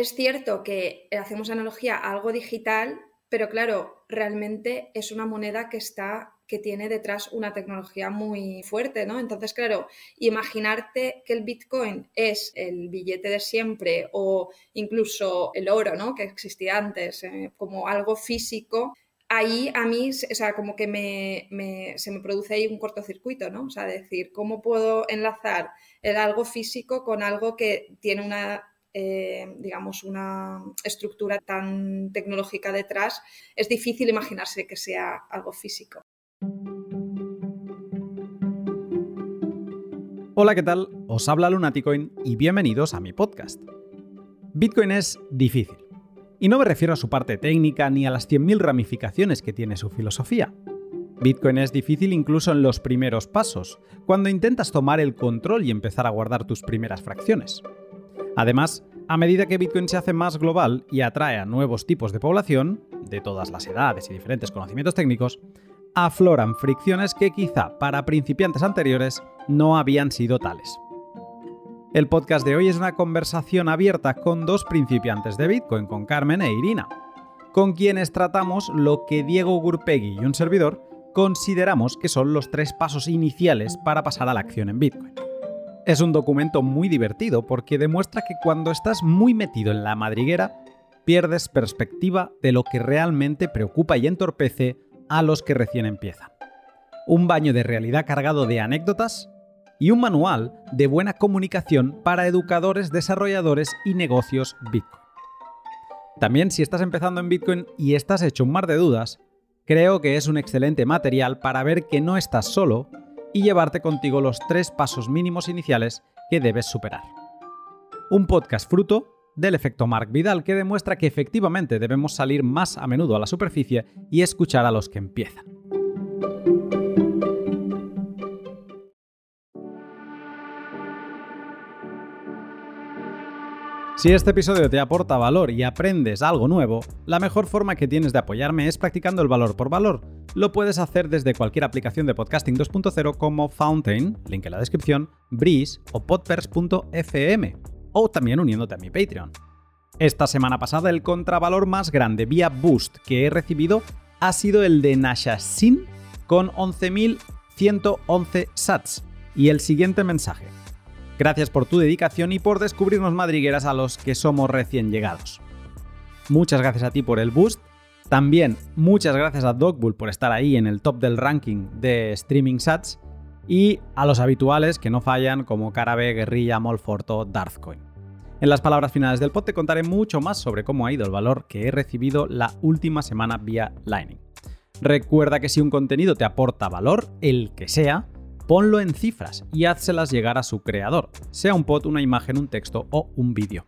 es cierto que hacemos analogía a algo digital, pero claro, realmente es una moneda que está que tiene detrás una tecnología muy fuerte, ¿no? Entonces, claro, imaginarte que el Bitcoin es el billete de siempre o incluso el oro, ¿no? Que existía antes, eh, como algo físico, ahí a mí, o sea, como que se me produce ahí un cortocircuito, ¿no? O sea, decir, ¿cómo puedo enlazar el algo físico con algo que tiene una eh, digamos, una estructura tan tecnológica detrás, es difícil imaginarse que sea algo físico. Hola, ¿qué tal? Os habla Lunaticoin y bienvenidos a mi podcast. Bitcoin es difícil. Y no me refiero a su parte técnica ni a las 100.000 ramificaciones que tiene su filosofía. Bitcoin es difícil incluso en los primeros pasos, cuando intentas tomar el control y empezar a guardar tus primeras fracciones. Además, a medida que Bitcoin se hace más global y atrae a nuevos tipos de población, de todas las edades y diferentes conocimientos técnicos, afloran fricciones que quizá para principiantes anteriores no habían sido tales. El podcast de hoy es una conversación abierta con dos principiantes de Bitcoin, con Carmen e Irina, con quienes tratamos lo que Diego Gurpegui y un servidor consideramos que son los tres pasos iniciales para pasar a la acción en Bitcoin. Es un documento muy divertido porque demuestra que cuando estás muy metido en la madriguera, pierdes perspectiva de lo que realmente preocupa y entorpece a los que recién empiezan. Un baño de realidad cargado de anécdotas y un manual de buena comunicación para educadores, desarrolladores y negocios Bitcoin. También si estás empezando en Bitcoin y estás hecho un mar de dudas, creo que es un excelente material para ver que no estás solo y llevarte contigo los tres pasos mínimos iniciales que debes superar. Un podcast fruto del efecto Mark Vidal que demuestra que efectivamente debemos salir más a menudo a la superficie y escuchar a los que empiezan. Si este episodio te aporta valor y aprendes algo nuevo, la mejor forma que tienes de apoyarme es practicando el valor por valor. Lo puedes hacer desde cualquier aplicación de podcasting 2.0 como Fountain, link en la descripción, Breeze o podpers.fm, o también uniéndote a mi Patreon. Esta semana pasada el contravalor más grande vía Boost que he recibido ha sido el de Nashashin con 11.111 sats. Y el siguiente mensaje. Gracias por tu dedicación y por descubrirnos madrigueras a los que somos recién llegados. Muchas gracias a ti por el boost. También muchas gracias a Dogbull por estar ahí en el top del ranking de streaming sats. Y a los habituales que no fallan como Carabe, Guerrilla, Molforto, Darthcoin. En las palabras finales del pod te contaré mucho más sobre cómo ha ido el valor que he recibido la última semana vía Lightning. Recuerda que si un contenido te aporta valor, el que sea, ponlo en cifras y házselas llegar a su creador, sea un pod, una imagen, un texto o un vídeo.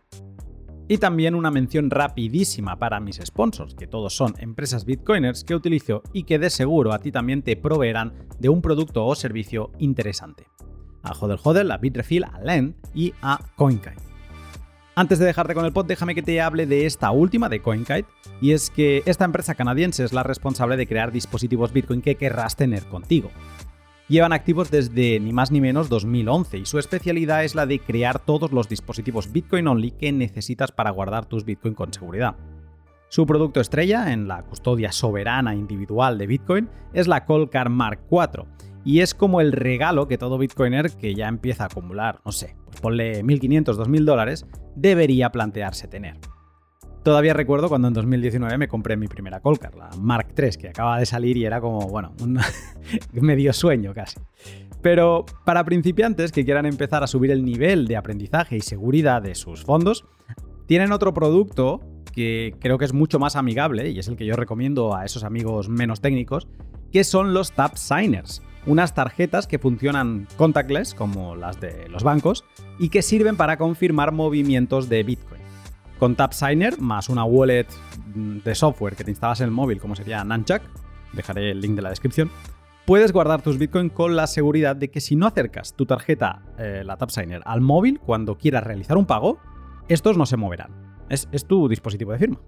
Y también una mención rapidísima para mis sponsors, que todos son empresas bitcoiners que utilizo y que de seguro a ti también te proveerán de un producto o servicio interesante. A Hodel Hodel, a Bitrefill, a Lend y a CoinKite. Antes de dejarte con el pod, déjame que te hable de esta última, de CoinKite, y es que esta empresa canadiense es la responsable de crear dispositivos Bitcoin que querrás tener contigo llevan activos desde ni más ni menos 2011 y su especialidad es la de crear todos los dispositivos Bitcoin Only que necesitas para guardar tus Bitcoin con seguridad. Su producto estrella en la custodia soberana individual de Bitcoin es la Colcar Mark IV y es como el regalo que todo Bitcoiner que ya empieza a acumular, no sé, pues ponle 1.500, 2.000 dólares, debería plantearse tener. Todavía recuerdo cuando en 2019 me compré mi primera Colcar, la Mark III, que acaba de salir y era como, bueno, un medio sueño casi. Pero para principiantes que quieran empezar a subir el nivel de aprendizaje y seguridad de sus fondos, tienen otro producto que creo que es mucho más amigable y es el que yo recomiendo a esos amigos menos técnicos, que son los Tap Signers, unas tarjetas que funcionan contactless como las de los bancos y que sirven para confirmar movimientos de Bitcoin. Con TapSigner, más una wallet de software que te instalas en el móvil, como sería Nunchuck, dejaré el link de la descripción, puedes guardar tus Bitcoin con la seguridad de que si no acercas tu tarjeta, eh, la TapSigner, al móvil cuando quieras realizar un pago, estos no se moverán. Es, es tu dispositivo de firma.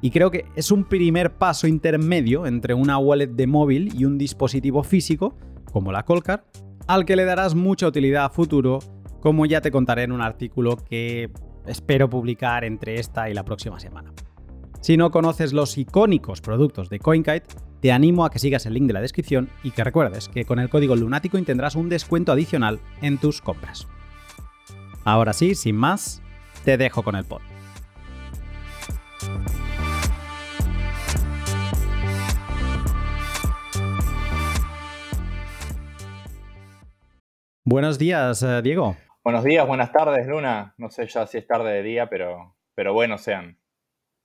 Y creo que es un primer paso intermedio entre una wallet de móvil y un dispositivo físico, como la Colcar, al que le darás mucha utilidad a futuro, como ya te contaré en un artículo que espero publicar entre esta y la próxima semana. Si no conoces los icónicos productos de CoinKite, te animo a que sigas el link de la descripción y que recuerdes que con el código Lunático tendrás un descuento adicional en tus compras. Ahora sí, sin más, te dejo con el pod. Buenos días, eh, Diego. Buenos días, buenas tardes, Luna. No sé ya si es tarde de día, pero, pero bueno, sean.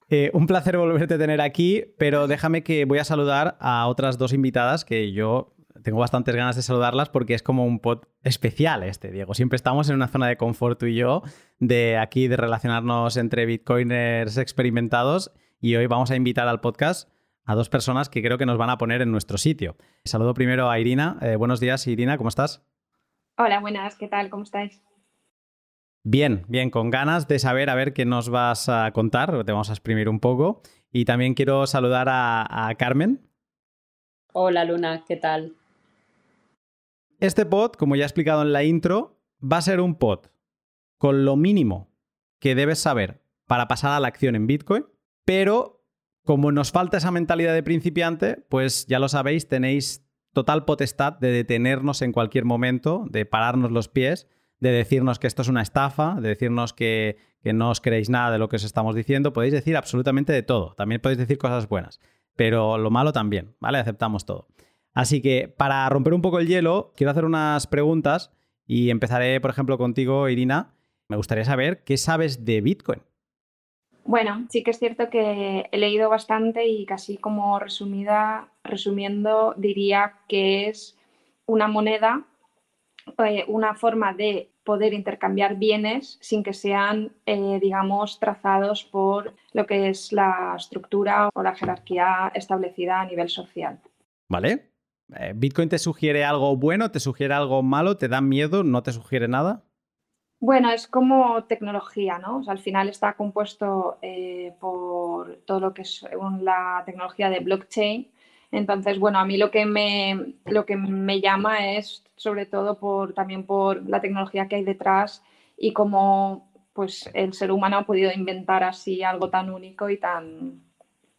Eh, un placer volverte a tener aquí, pero déjame que voy a saludar a otras dos invitadas que yo tengo bastantes ganas de saludarlas porque es como un pod especial este, Diego. Siempre estamos en una zona de confort tú y yo, de aquí de relacionarnos entre bitcoiners experimentados y hoy vamos a invitar al podcast a dos personas que creo que nos van a poner en nuestro sitio. Saludo primero a Irina. Eh, buenos días, Irina, ¿cómo estás? Hola, buenas, ¿qué tal? ¿Cómo estáis? Bien, bien, con ganas de saber a ver qué nos vas a contar, te vamos a exprimir un poco. Y también quiero saludar a, Carmen. Hola Luna, ¿qué tal? Este pod, como ya he explicado en la intro, va a ser un pod con lo mínimo que debes saber para pasar a la acción en Bitcoin, pero como nos falta esa mentalidad de principiante, pues ya lo sabéis, tenéis total potestad de detenernos en cualquier momento, de pararnos los pies de decirnos que esto es una estafa, de decirnos que, no os creéis nada de lo que os estamos diciendo. Podéis decir absolutamente de todo. También podéis decir cosas buenas, pero lo malo también, ¿vale? Aceptamos todo. Así que para romper un poco el hielo, quiero hacer unas preguntas y empezaré, por ejemplo, contigo, Irina. Me gustaría saber qué sabes de Bitcoin. Bueno, sí que es cierto que he leído bastante y casi como resumida, resumiendo, diría que es una moneda eh, una forma de poder intercambiar bienes sin que sean, eh, digamos, trazados por lo que es la estructura o la jerarquía establecida a nivel social. ¿Vale? Eh, ¿Bitcoin te sugiere algo bueno, te sugiere algo malo, te da miedo, no te sugiere nada? Bueno, es como tecnología, ¿no? al final está compuesto por todo lo que es la tecnología de blockchain, entonces, bueno, a mí lo que me, lo que me llama es sobre todo por, también por la tecnología que hay detrás y cómo pues, el ser humano ha podido inventar así algo tan único y tan,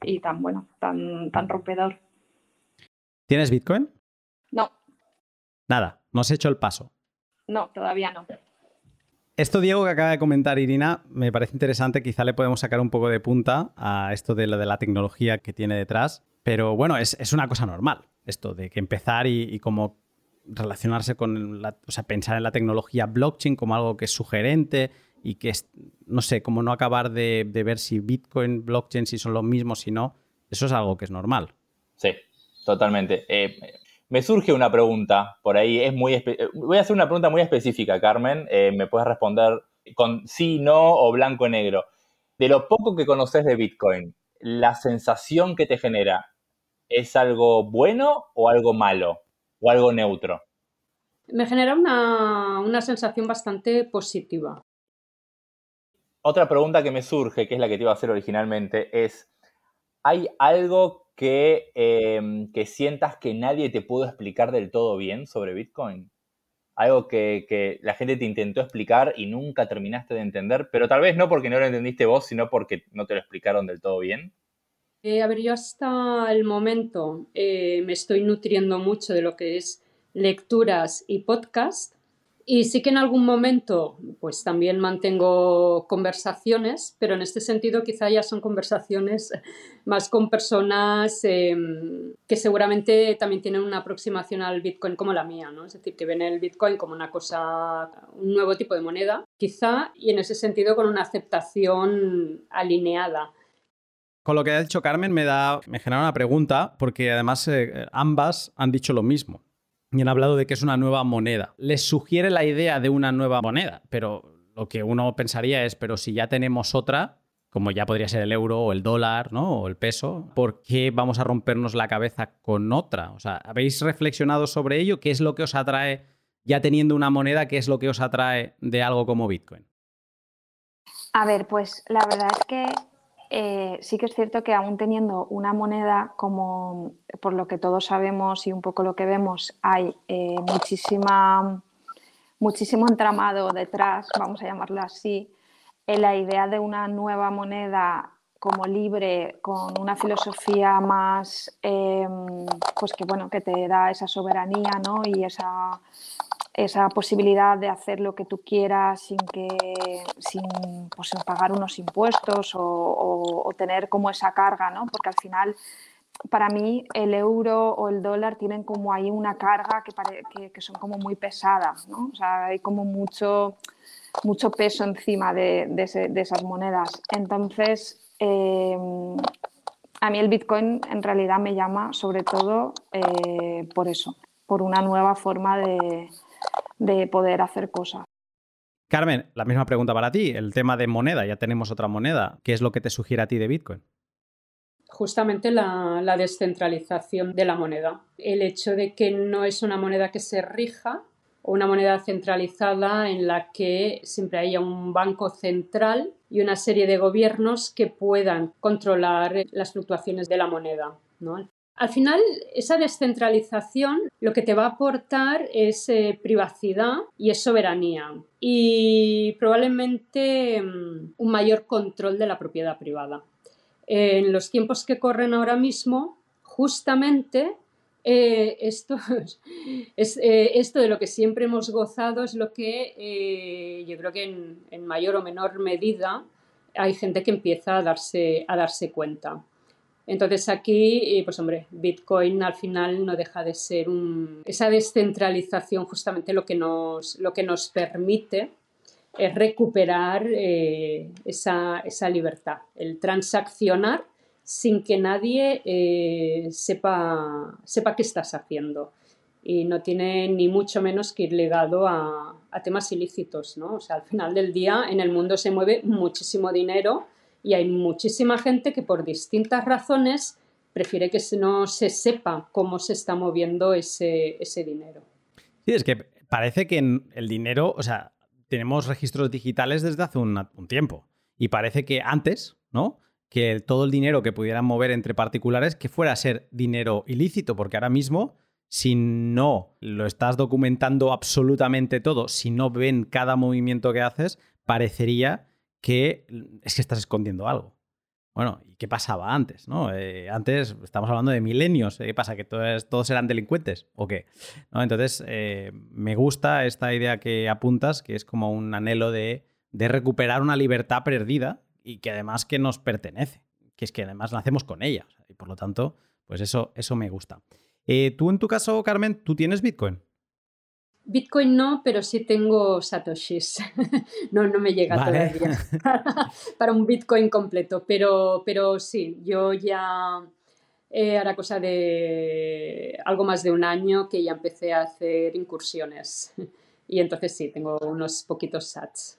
y tan bueno, tan, tan rompedor. ¿Tienes Bitcoin? No. Nada, no has hecho el paso. No, todavía no. Esto, Diego, que acaba de comentar Irina, me parece interesante. Quizá le podemos sacar un poco de punta a esto de, la tecnología que tiene detrás. Pero bueno, es, una cosa normal esto de que empezar y, como relacionarse con, la, o sea, pensar en la tecnología blockchain como algo que es sugerente y que es, no sé, como no acabar de, ver si Bitcoin, blockchain, si son lo mismo, si no, eso es algo que es normal. Sí, totalmente. Eh, me surge una pregunta por ahí, es muy voy a hacer una pregunta muy específica, Carmen, eh, me puedes responder con sí, no o blanco negro. De lo poco que conoces de Bitcoin, la sensación que te genera, ¿Es algo bueno o algo malo? ¿O algo neutro? Me genera una, sensación bastante positiva. Otra pregunta que me surge, que es la que te iba a hacer originalmente, es, ¿hay algo que, em, que sientas que nadie te pudo explicar del todo bien sobre Bitcoin? Algo que, que, la gente te intentó explicar y nunca terminaste de entender, pero tal vez no porque no lo entendiste vos, sino porque no te lo explicaron del todo bien. Eh, a ver, yo hasta el momento eh, me estoy nutriendo mucho de lo que es lecturas y podcast. Y sí que en algún momento, pues también mantengo conversaciones, pero en este sentido quizá ya son conversaciones más con personas em, que seguramente también tienen una aproximación al Bitcoin como la mía, ¿no? Es decir, que ven el Bitcoin como una cosa, un nuevo tipo de moneda, quizá, y en ese sentido con una aceptación alineada con lo que ha dicho Carmen me da, me genera una pregunta, porque además eh, ambas han dicho lo mismo. Y han hablado de que es una nueva moneda. Les sugiere la idea de una nueva moneda, pero lo que uno pensaría es, pero si ya tenemos otra, como ya podría ser el euro o el dólar, ¿no? O el peso, ¿por qué vamos a rompernos la cabeza con otra? O sea, ¿habéis reflexionado sobre ello? ¿Qué es lo que os atrae, ya teniendo una moneda, qué es lo que os atrae de algo como Bitcoin? A ver, pues la verdad es que eh, sí que es cierto que aún teniendo una moneda como por lo que todos sabemos y un poco lo que vemos, hay eh, muchísima, muchísimo entramado detrás, vamos a llamarlo así, la idea de una nueva moneda como libre, con una filosofía más, em, pues que bueno, que te da esa soberanía, ¿no? Y esa, esa posibilidad de hacer lo que tú quieras sin que, sin, pues, pagar unos impuestos o, tener como esa carga, ¿no? Porque al final, para mí, el euro o el dólar tienen como ahí una carga que, que, son como muy pesadas, ¿no? O sea, hay como mucho, mucho peso encima de, de esas monedas. Entonces, Em, a mí el Bitcoin en realidad me llama sobre todo eh, por eso, por una nueva forma de, de, poder hacer cosas. Carmen, la misma pregunta para ti. El tema de moneda, ya tenemos otra moneda. ¿Qué es lo que te sugiere a ti de Bitcoin? Justamente la, la descentralización de la moneda. El hecho de que no es una moneda que se rija una moneda centralizada en la que siempre haya un banco central y una serie de gobiernos que puedan controlar las fluctuaciones de la moneda. Al final, esa descentralización lo que te va a aportar es eh, privacidad y soberanía y probablemente mm, un mayor control de la propiedad privada. En los tiempos que corren ahora mismo, justamente eh, esto, es, eh, esto de lo que siempre hemos gozado es lo que yo creo que en, mayor o menor medida hay gente que empieza a darse, a darse cuenta. Entonces aquí, pues hombre, Bitcoin al final no deja de ser esa descentralización justamente lo que nos, lo que nos permite es recuperar esa, esa libertad, el transaccionar sin que nadie eh, sepa, sepa qué estás haciendo. Y no tiene ni mucho menos que ir ligado a, temas ilícitos, ¿no? O sea, al final del día en el mundo se mueve muchísimo dinero y hay muchísima gente que por distintas razones prefiere que no se sepa cómo se está moviendo ese, ese dinero. Sí, es que parece que el dinero, o sea, tenemos registros digitales desde hace un, un tiempo y parece que antes, ¿no? que todo el dinero que pudieran mover entre particulares que fuera a ser dinero ilícito, porque ahora mismo, si no lo estás documentando absolutamente todo, si no ven cada movimiento que haces, parecería que es que estás escondiendo algo. Bueno, ¿y qué pasaba antes? ¿no? Eh, antes estamos hablando de milenios. ¿Qué pasa? ¿Que todos, todos eran delincuentes? ¿O qué? ¿No? Entonces, eh, me gusta esta idea que apuntas, que es como un anhelo de, de recuperar una libertad perdida y que además que nos pertenece, que es que además nacemos con ella. Y por lo tanto, pues eso, eso me gusta. Eh, tú en tu caso, Carmen, ¿tú tienes Bitcoin? Bitcoin no, pero sí tengo Satoshis. no, no me llega todavía para un Bitcoin completo, pero, pero sí, yo ya eh, hará cosa de algo más de un año que ya empecé a hacer incursiones. y entonces sí, tengo unos poquitos sats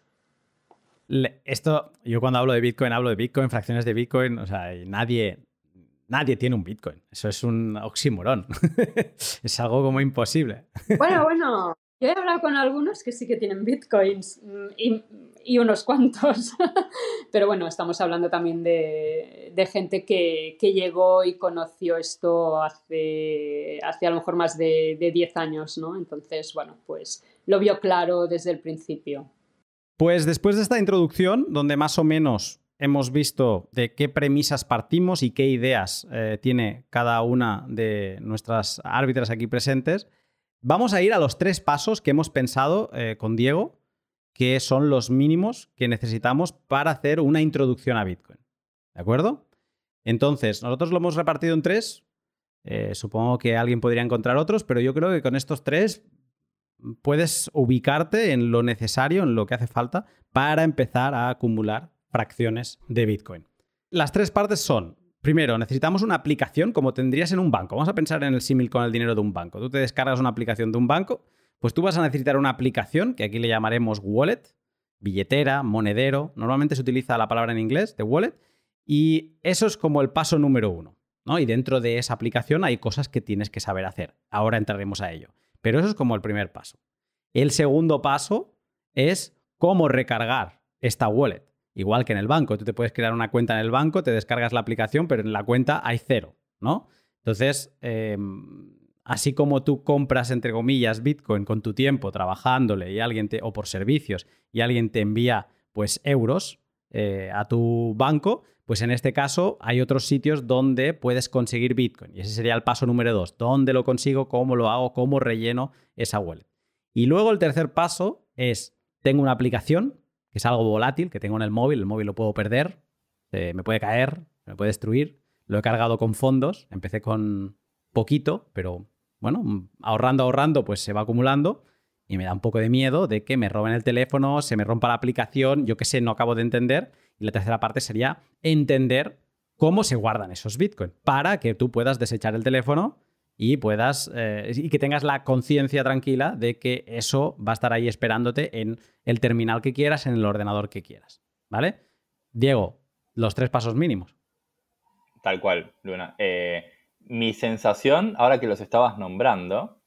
esto, yo cuando hablo de Bitcoin, hablo de Bitcoin, fracciones de Bitcoin, o sea, nadie, nadie tiene un Bitcoin. Eso es un oxímoron. es algo como imposible. bueno, bueno, yo he hablado con algunos que sí que tienen Bitcoins mm, y, unos cuantos. Pero bueno, estamos hablando también de, gente que, llegó y conoció esto hace, hace a lo mejor más de, de 10 años, ¿no? Entonces, bueno, pues lo vio claro desde el principio. Pues después de esta introducción, donde más o menos hemos visto de qué premisas partimos y qué ideas eh, tiene cada una de nuestras árbitras aquí presentes, vamos a ir a los tres pasos que hemos pensado eh, con Diego, que son los mínimos que necesitamos para hacer una introducción a Bitcoin. ¿De acuerdo? Entonces, nosotros lo hemos repartido en tres. Eh, supongo que alguien podría encontrar otros, pero yo creo que con estos tres puedes ubicarte en lo necesario, en lo que hace falta para empezar a acumular fracciones de Bitcoin. Las tres partes son, primero, necesitamos una aplicación como tendrías en un banco. Vamos a pensar en el símil con el dinero de un banco. Tú te descargas una aplicación de un banco, pues tú vas a necesitar una aplicación que aquí le llamaremos wallet, billetera, monedero. Normalmente se utiliza la palabra en inglés de wallet y eso es como el paso número uno. ¿no? Y dentro de esa aplicación hay cosas que tienes que saber hacer. Ahora entraremos a ello. Pero eso es como el primer paso. El segundo paso es cómo recargar esta wallet. Igual que en el banco, tú te puedes crear una cuenta en el banco, te descargas la aplicación, pero en la cuenta hay cero, ¿no? Entonces, em, así como tú compras, entre comillas, Bitcoin con tu tiempo trabajándole y alguien te, o por servicios y alguien te envía pues euros eh, a tu banco, pues en este caso hay otros sitios donde puedes conseguir Bitcoin. Y ese sería el paso número dos. ¿Dónde lo consigo? ¿Cómo lo hago? ¿Cómo relleno esa wallet? Y luego el tercer paso es, tengo una aplicación, que es algo volátil, que tengo en el móvil, el móvil lo puedo perder, me puede caer, me puede destruir. Lo he cargado con fondos, empecé con poquito, pero bueno, ahorrando, ahorrando, pues se va acumulando y me da un poco de miedo de que me roben el teléfono, se me rompa la aplicación, yo qué sé, no acabo de entender. Y la tercera parte sería entender cómo se guardan esos bitcoins para que tú puedas desechar el teléfono y puedas eh, y que tengas la conciencia tranquila de que eso va a estar ahí esperándote en el terminal que quieras, en el ordenador que quieras. ¿Vale? Diego, los tres pasos mínimos. Tal cual, Luna. Eh, mi sensación, ahora que los estabas nombrando,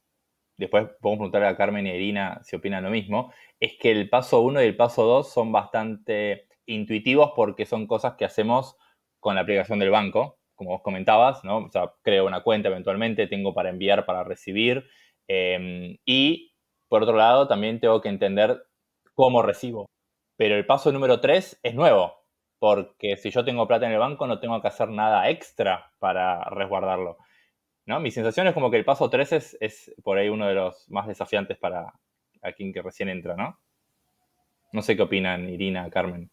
después podemos preguntarle a Carmen y a Irina si opinan lo mismo, es que el paso 1 y el paso 2 son bastante intuitivos porque son cosas que hacemos con la aplicación del banco, como vos comentabas, ¿no? O sea, creo una cuenta eventualmente, tengo para enviar, para recibir, em, y por otro lado también tengo que entender cómo recibo. Pero el paso número 3 es nuevo, porque si yo tengo plata en el banco no tengo que hacer nada extra para resguardarlo. ¿no? Mi sensación es como que el paso 3 es, es por ahí uno de los más desafiantes para a quien que recién entra, ¿no? No sé qué opinan Irina, Carmen.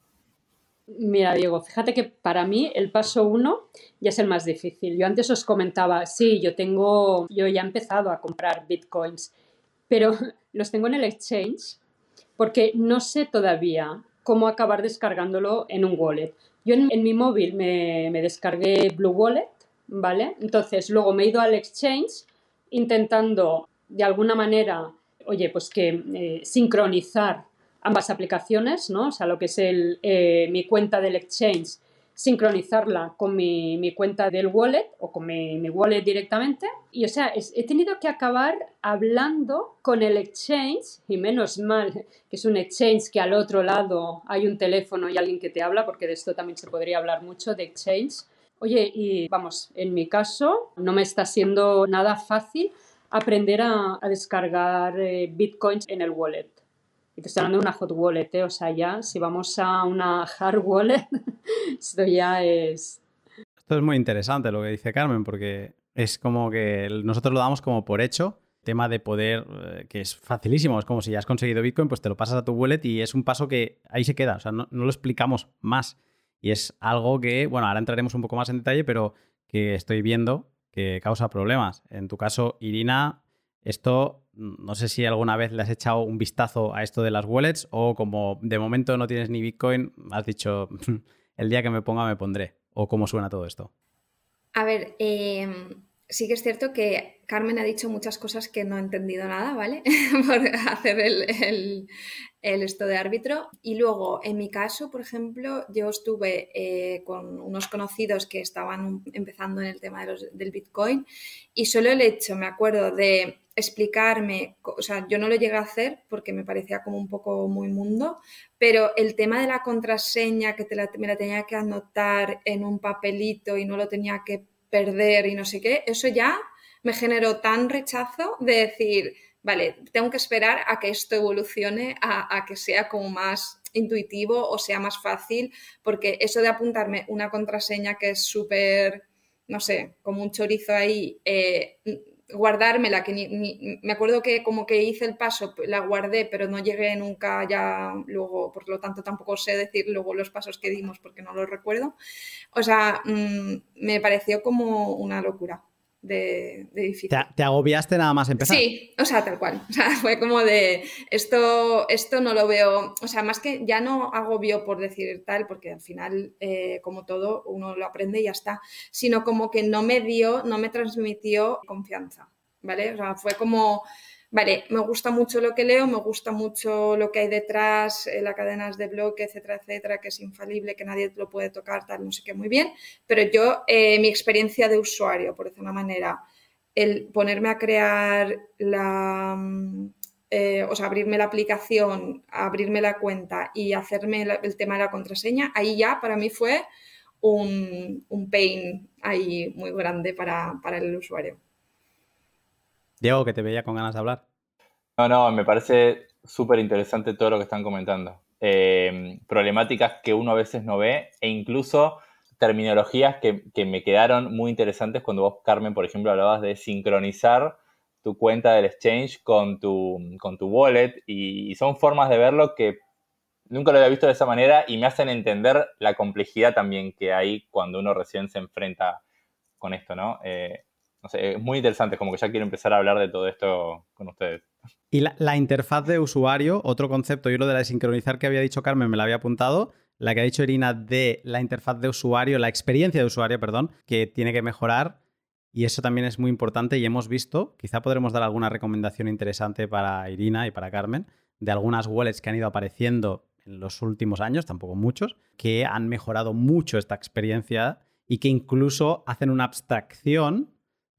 Mira, Diego, fíjate que para mí el paso 1 ya es el más difícil. Yo antes os comentaba, sí, yo tengo, yo ya he empezado a comprar bitcoins, pero los tengo en el exchange porque no sé todavía cómo acabar descargándolo en un wallet. Yo en, mi móvil me, descargué Blue Wallet, ¿vale? Entonces luego me he ido al exchange intentando de alguna manera, oye, pues que eh, sincronizar ambas aplicaciones, ¿no? O sea, lo que es el, eh, mi cuenta del exchange sincronizarla con mi, cuenta del wallet o con mi, wallet directamente. Y o sea, he tenido que acabar hablando con el exchange, y menos mal que es un exchange que al otro lado hay un teléfono y alguien que te habla, porque de esto también se podría hablar mucho de exchange. Oye, y vamos, en mi caso no me está siendo nada fácil aprender a, descargar eh, bitcoins en el wallet. Y te estoy hablando de una hot wallet, ¿eh? o sea, ya si vamos a una hard wallet, esto ya es... Esto es muy interesante lo que dice Carmen, porque es como que nosotros lo damos como por hecho, tema de poder, eh, que es facilísimo, es como si ya has conseguido Bitcoin, pues te lo pasas a tu wallet y es un paso que ahí se queda, o sea, no, no lo explicamos más. Y es algo que, bueno, ahora entraremos un poco más en detalle, pero que estoy viendo que causa problemas. En tu caso, Irina, esto no sé si alguna vez le has echado un vistazo a esto de las wallets o como de momento no tienes ni Bitcoin, has dicho, el día que me ponga me pondré. ¿O cómo suena todo esto? A ver, em, sí que es cierto que Carmen ha dicho muchas cosas que no he entendido nada, ¿vale? Por hacer el, esto de árbitro. Y luego, en mi caso, por ejemplo, yo estuve eh, con unos conocidos que estaban empezando en el tema del Bitcoin y solo el hecho, me acuerdo, de explicarme, o sea, yo no lo llegué a hacer porque me parecía como un poco muy mundo, pero el tema de la contraseña, que me la tenía que anotar en un papelito y no lo tenía que perder y no sé qué, eso ya me generó tan rechazo de decir, vale, tengo que esperar a que esto evolucione, a, que sea como más intuitivo o sea más fácil, porque eso de apuntarme una contraseña que es súper, no sé, como un chorizo ahí, eh, guardármela, que ni, me acuerdo que como que hice el paso, la guardé, pero no llegué nunca ya luego, por lo tanto tampoco sé decir luego los pasos que dimos porque no los recuerdo. O sea, mm, me pareció como una locura de, difícil. ¿Te, agobiaste nada más empezar? Sí, o sea, tal cual. O sea, fue como de esto, esto no lo veo, o sea, más que ya no agobio por decir tal, porque al final, eh, como todo, uno lo aprende y ya está, sino como que no me dio, no me transmitió confianza, ¿vale? O sea, fue como vale, me gusta mucho lo que leo, me gusta mucho lo que hay detrás, eh, las cadenas de bloque, etcétera, etcétera, que es infalible, que nadie lo puede tocar, tal, no sé qué, muy bien, pero yo, eh, mi experiencia de usuario, por decir una manera, el ponerme a crear la, mm, eh, o sea, abrirme la aplicación, abrirme la cuenta y hacerme el tema de la contraseña, ahí ya para mí fue un, un pain ahí muy grande para, para el usuario. Diego, que te veía con ganas de hablar. No, no, me parece súper interesante todo lo que están comentando. eh, problemáticas que uno a veces no ve e incluso terminologías que, me quedaron muy interesantes cuando vos, Carmen, por ejemplo, hablabas de sincronizar tu cuenta del exchange con tu, con tu wallet y, son formas de verlo que nunca lo había visto de esa manera y me hacen entender la complejidad también que hay cuando uno recién se enfrenta con esto, ¿no? Eh, no sé, es muy interesante, como que ya quiero empezar a hablar de todo esto con ustedes. Y la, interfaz de usuario, otro concepto, yo lo de la de sincronizar que había dicho Carmen me la había apuntado, la que ha dicho Irina de la interfaz de usuario, la experiencia de usuario, perdón, que tiene que mejorar. Y eso también es muy importante y hemos visto, quizá podremos dar alguna recomendación interesante para Irina y para Carmen, de algunas wallets que han ido apareciendo en los últimos años, tampoco muchos, que han mejorado mucho esta experiencia y que incluso hacen una abstracción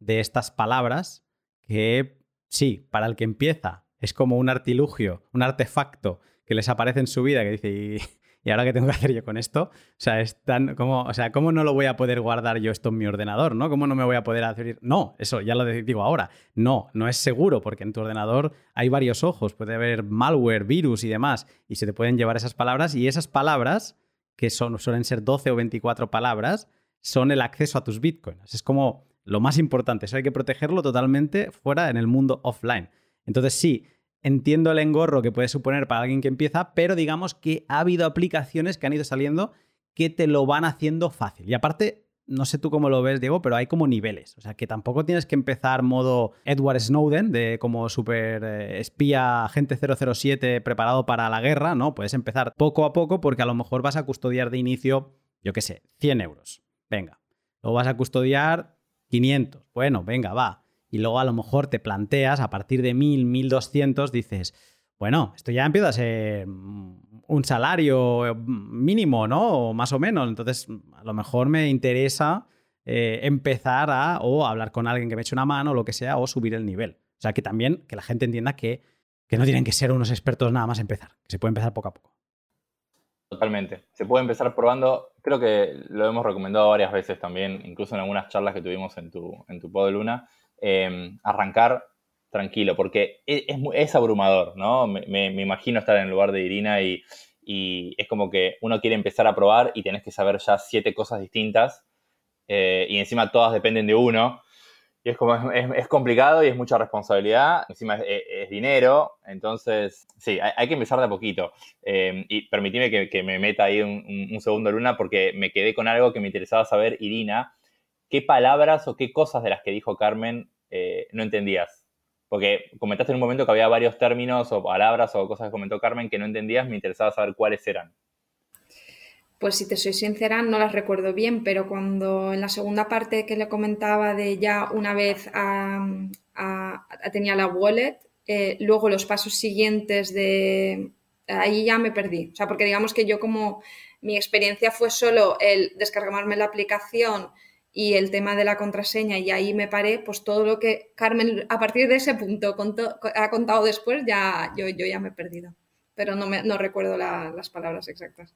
de estas palabras que sí, para el que empieza es como un artilugio, un artefacto que les aparece en su vida que dice, ¿y ahora qué tengo que hacer yo con esto? O sea, es tan, como, o sea, ¿cómo no lo voy a poder guardar yo esto en mi ordenador? ¿no? ¿Cómo no me voy a poder hacer? No, eso ya lo digo ahora. No, no es seguro porque en tu ordenador hay varios ojos, puede haber malware, virus y demás, y se te pueden llevar esas palabras y esas palabras, que son, suelen ser 12 o 24 palabras, son el acceso a tus bitcoins. Es como lo más importante, eso hay que protegerlo totalmente fuera en el mundo offline. Entonces sí, entiendo el engorro que puede suponer para alguien que empieza, pero digamos que ha habido aplicaciones que han ido saliendo que te lo van haciendo fácil. Y aparte, no sé tú cómo lo ves, Diego, pero hay como niveles. O sea, que tampoco tienes que empezar modo Edward Snowden, de como super eh, espía agente 007 preparado para la guerra, ¿no? Puedes empezar poco a poco porque a lo mejor vas a custodiar de inicio, yo qué sé, 100 euros. Venga. Luego vas a custodiar 500. Bueno, venga, va y luego a lo mejor te planteas a partir de 1000, 1200, dices, bueno, esto ya empieza a ser un salario mínimo, ¿no? O más o menos. Entonces, a lo mejor me interesa eh, empezar a o hablar con alguien que me eche una mano o lo que sea, o subir el nivel. O sea, que también que la gente entienda que, que no tienen que ser unos expertos nada más empezar, que se puede empezar poco a poco. Totalmente. Se puede empezar probando. Creo que lo hemos recomendado varias veces también, incluso en algunas charlas que tuvimos en tu, en tu pod Luna. Em, arrancar tranquilo, porque e, es, abrumador, ¿no? Me, imagino estar en el lugar de Irina y, es como que uno quiere empezar a probar y tenés que saber ya siete cosas distintas eh, y encima todas dependen de uno. Y es como, es, complicado y es mucha responsabilidad, encima es, dinero, entonces, sí, hay, que empezar de a poquito. Em, y permitime que, me meta ahí un, un, segundo, Luna, porque me quedé con algo que me interesaba saber, Irina, ¿qué palabras o qué cosas de las que dijo Carmen eh, no entendías? Porque comentaste en un momento que había varios términos o palabras o cosas que comentó Carmen que no entendías, me interesaba saber cuáles eran. Pues si te soy sincera, no las recuerdo bien, pero cuando en la segunda parte que le comentaba de ya una vez tenía la wallet, eh, luego los pasos siguientes de... Ahí ya me perdí. O sea, porque digamos que yo como mi experiencia fue solo el descargarme la aplicación, y el tema de la contraseña y ahí me paré, pues todo lo que Carmen a partir de ese punto ha contado después, ya yo, yo ya me he perdido, pero no, me, no recuerdo las palabras exactas.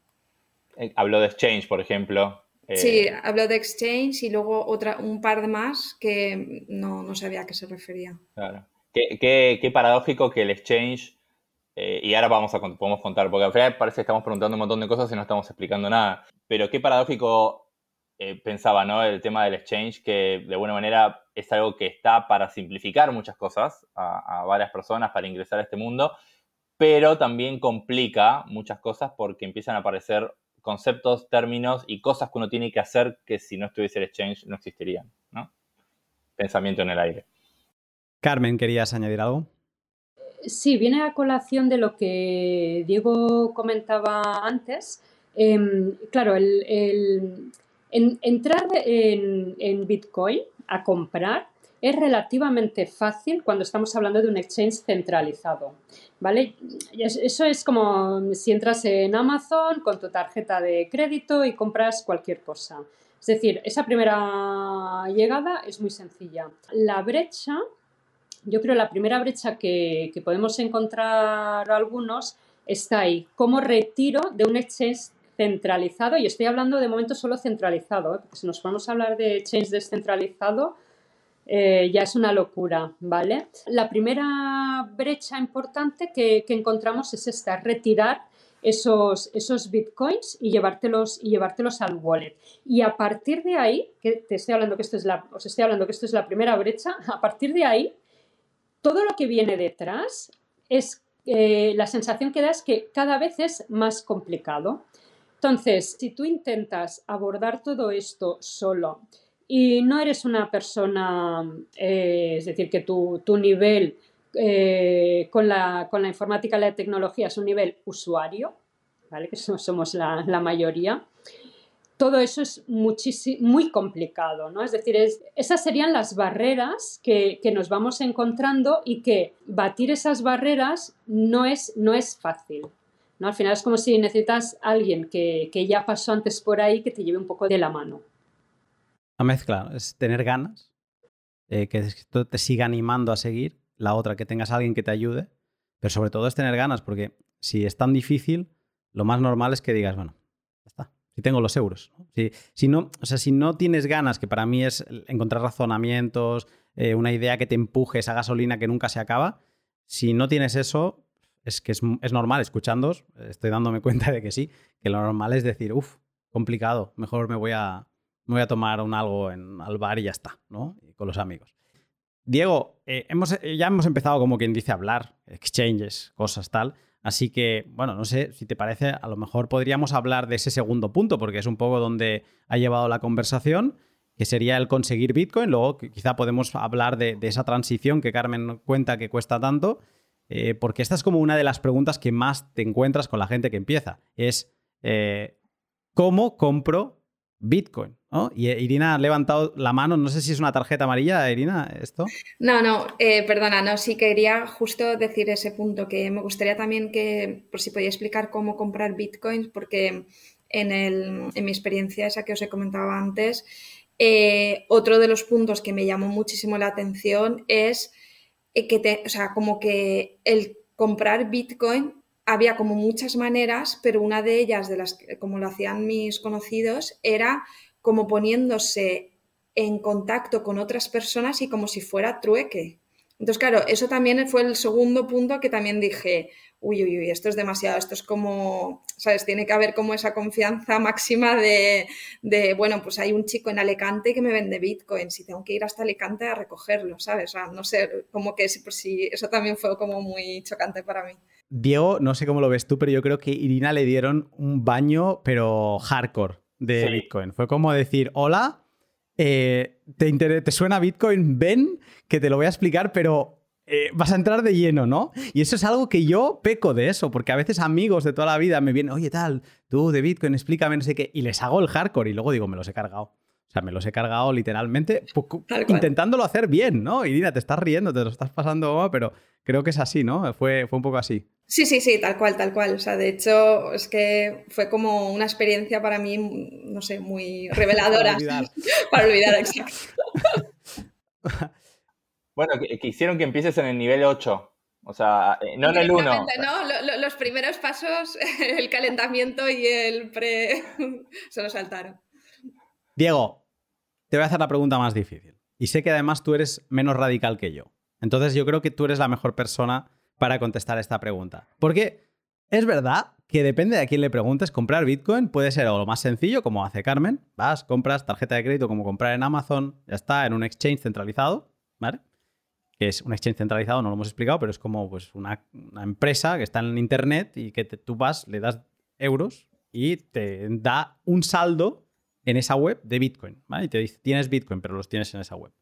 Eh, habló de Exchange, por ejemplo. Eh, sí, habló de Exchange y luego otra, un par de más que no, no sabía a qué se refería. Claro. Qué, qué, qué paradójico que el Exchange, eh, y ahora vamos a, podemos contar, porque al final parece que estamos preguntando un montón de cosas y no estamos explicando nada, pero qué paradójico pensaba, ¿no? El tema del exchange, que de alguna manera es algo que está para simplificar muchas cosas a, varias personas para ingresar a este mundo, pero también complica muchas cosas porque empiezan a aparecer conceptos, términos y cosas que uno tiene que hacer que si no estuviese el exchange no existirían, ¿no? Pensamiento en el aire. Carmen, ¿querías añadir algo? Sí, viene a colación de lo que Diego comentaba antes. Em, claro, el entrar en, Bitcoin a comprar es relativamente fácil cuando estamos hablando de un exchange centralizado, ¿vale? Eso es como si entras en Amazon con tu tarjeta de crédito y compras cualquier cosa. Es decir, esa primera llegada es muy sencilla. La brecha, yo creo la primera brecha que, podemos encontrar algunos está ahí. ¿Cómo retiro de un exchange centralizado, y estoy hablando de momento solo centralizado, ¿eh? porque si nos vamos a hablar de change descentralizado, eh, ya es una locura, ¿vale? La primera brecha importante que, encontramos es esta, retirar esos, esos bitcoins y llevártelos, y llevártelos al wallet. Y a partir de ahí, que te estoy hablando que esto es la, os estoy hablando que esto es la primera brecha, a partir de ahí, todo lo que viene detrás es eh, la sensación que da es que cada vez es más complicado. Entonces, si tú intentas abordar todo esto solo y no eres una persona, eh, es decir, que tu, nivel eh, con, la, informática y la tecnología es un nivel usuario, ¿vale? que somos la, mayoría, todo eso es muy complicado, ¿no? Es decir, esas serían las barreras que, nos vamos encontrando y que batir esas barreras no es, no es fácil. ¿no? Al final es como si necesitas a alguien que, ya pasó antes por ahí que te lleve un poco de la mano. La mezcla es tener ganas, eh, que esto te siga animando a seguir, la otra que tengas alguien que te ayude, pero sobre todo es tener ganas, porque si es tan difícil, lo más normal es que digas, bueno, ya está, si tengo los euros. Si, si, no, o sea, si no tienes ganas, que para mí es encontrar razonamientos, eh, una idea que te empuje, esa gasolina que nunca se acaba, si no tienes eso, es que es, normal, escuchándos, estoy dándome cuenta de que sí, que lo normal es decir, uff, complicado, mejor me voy a, voy a tomar un algo en, al bar y ya está, ¿no? con los amigos. Diego, eh, hemos, eh, ya hemos empezado como quien dice a hablar, exchanges, cosas tal. Así que, bueno, no sé si te parece, a lo mejor podríamos hablar de ese segundo punto, porque es un poco donde ha llevado la conversación, que sería el conseguir Bitcoin. Luego quizá podemos hablar de, esa transición que Carmen cuenta que cuesta tanto eh, porque esta es como una de las preguntas que más te encuentras con la gente que empieza. Es, ¿cómo compro Bitcoin? Y eh, Irina ha levantado la mano, no sé si es una tarjeta amarilla, Irina, esto. No, no, perdona, no, sí quería justo decir ese punto, que me gustaría también que, por si podía explicar cómo comprar Bitcoin, porque en, en mi experiencia esa que os he comentado antes, otro de los puntos que me llamó muchísimo la atención es eh, que te, o sea, como que el comprar Bitcoin había como muchas maneras, pero una de ellas, de las como lo hacían mis conocidos, era como poniéndose en contacto con otras personas y como si fuera trueque. Entonces, claro, eso también fue el segundo punto que también dije, uy, uy, uy, esto es demasiado, esto es como, ¿sabes? Tiene que haber como esa confianza máxima de, bueno, pues hay un chico en Alicante que me vende bitcoins y tengo que ir hasta Alicante a recogerlo, ¿sabes? O sea, no sé, como que por si eso también fue como muy chocante para mí. Diego, no sé cómo lo ves tú, pero yo creo que Irina le dieron un baño, pero hardcore de Bitcoin. Fue como decir, hola, eh, ¿te, ¿te suena Bitcoin? Ven, que te lo voy a explicar, pero eh, vas a entrar de lleno, ¿no? Y eso es algo que yo peco de eso, porque a veces amigos de toda la vida me vienen, oye, tal, tú de Bitcoin, explícame, no sé qué, y les hago el hardcore y luego digo, me los he cargado. O sea, me los he cargado literalmente intentándolo hacer bien, ¿no? Irina, te estás riendo, te lo estás pasando, pero creo que es así, ¿no? Fue, fue un poco así. Sí, sí, sí, tal cual, tal cual. O sea, de hecho, es que fue como una experiencia para mí, no sé, muy reveladora. para olvidar. para olvidar, exacto. Bueno, que, hicieron que empieces en el nivel 8. O sea, eh, no en el 1. No, los primeros pasos, el calentamiento y el pre, se lo saltaron. Diego, te voy a hacer la pregunta más difícil. Y sé que además tú eres menos radical que yo. Entonces yo creo que tú eres la mejor persona para contestar esta pregunta. Porque es verdad que depende de a quién le preguntes, comprar Bitcoin puede ser lo más sencillo, como hace Carmen. Vas, compras tarjeta de crédito como comprar en Amazon, ya está, en un exchange centralizado, ¿vale? Que es un exchange centralizado, no lo hemos explicado, pero es como pues, una, empresa que está en Internet y que tú vas, le das euros y te da un saldo en esa web de Bitcoin, ¿vale? Y te dice, tienes Bitcoin, pero los tienes en esa web.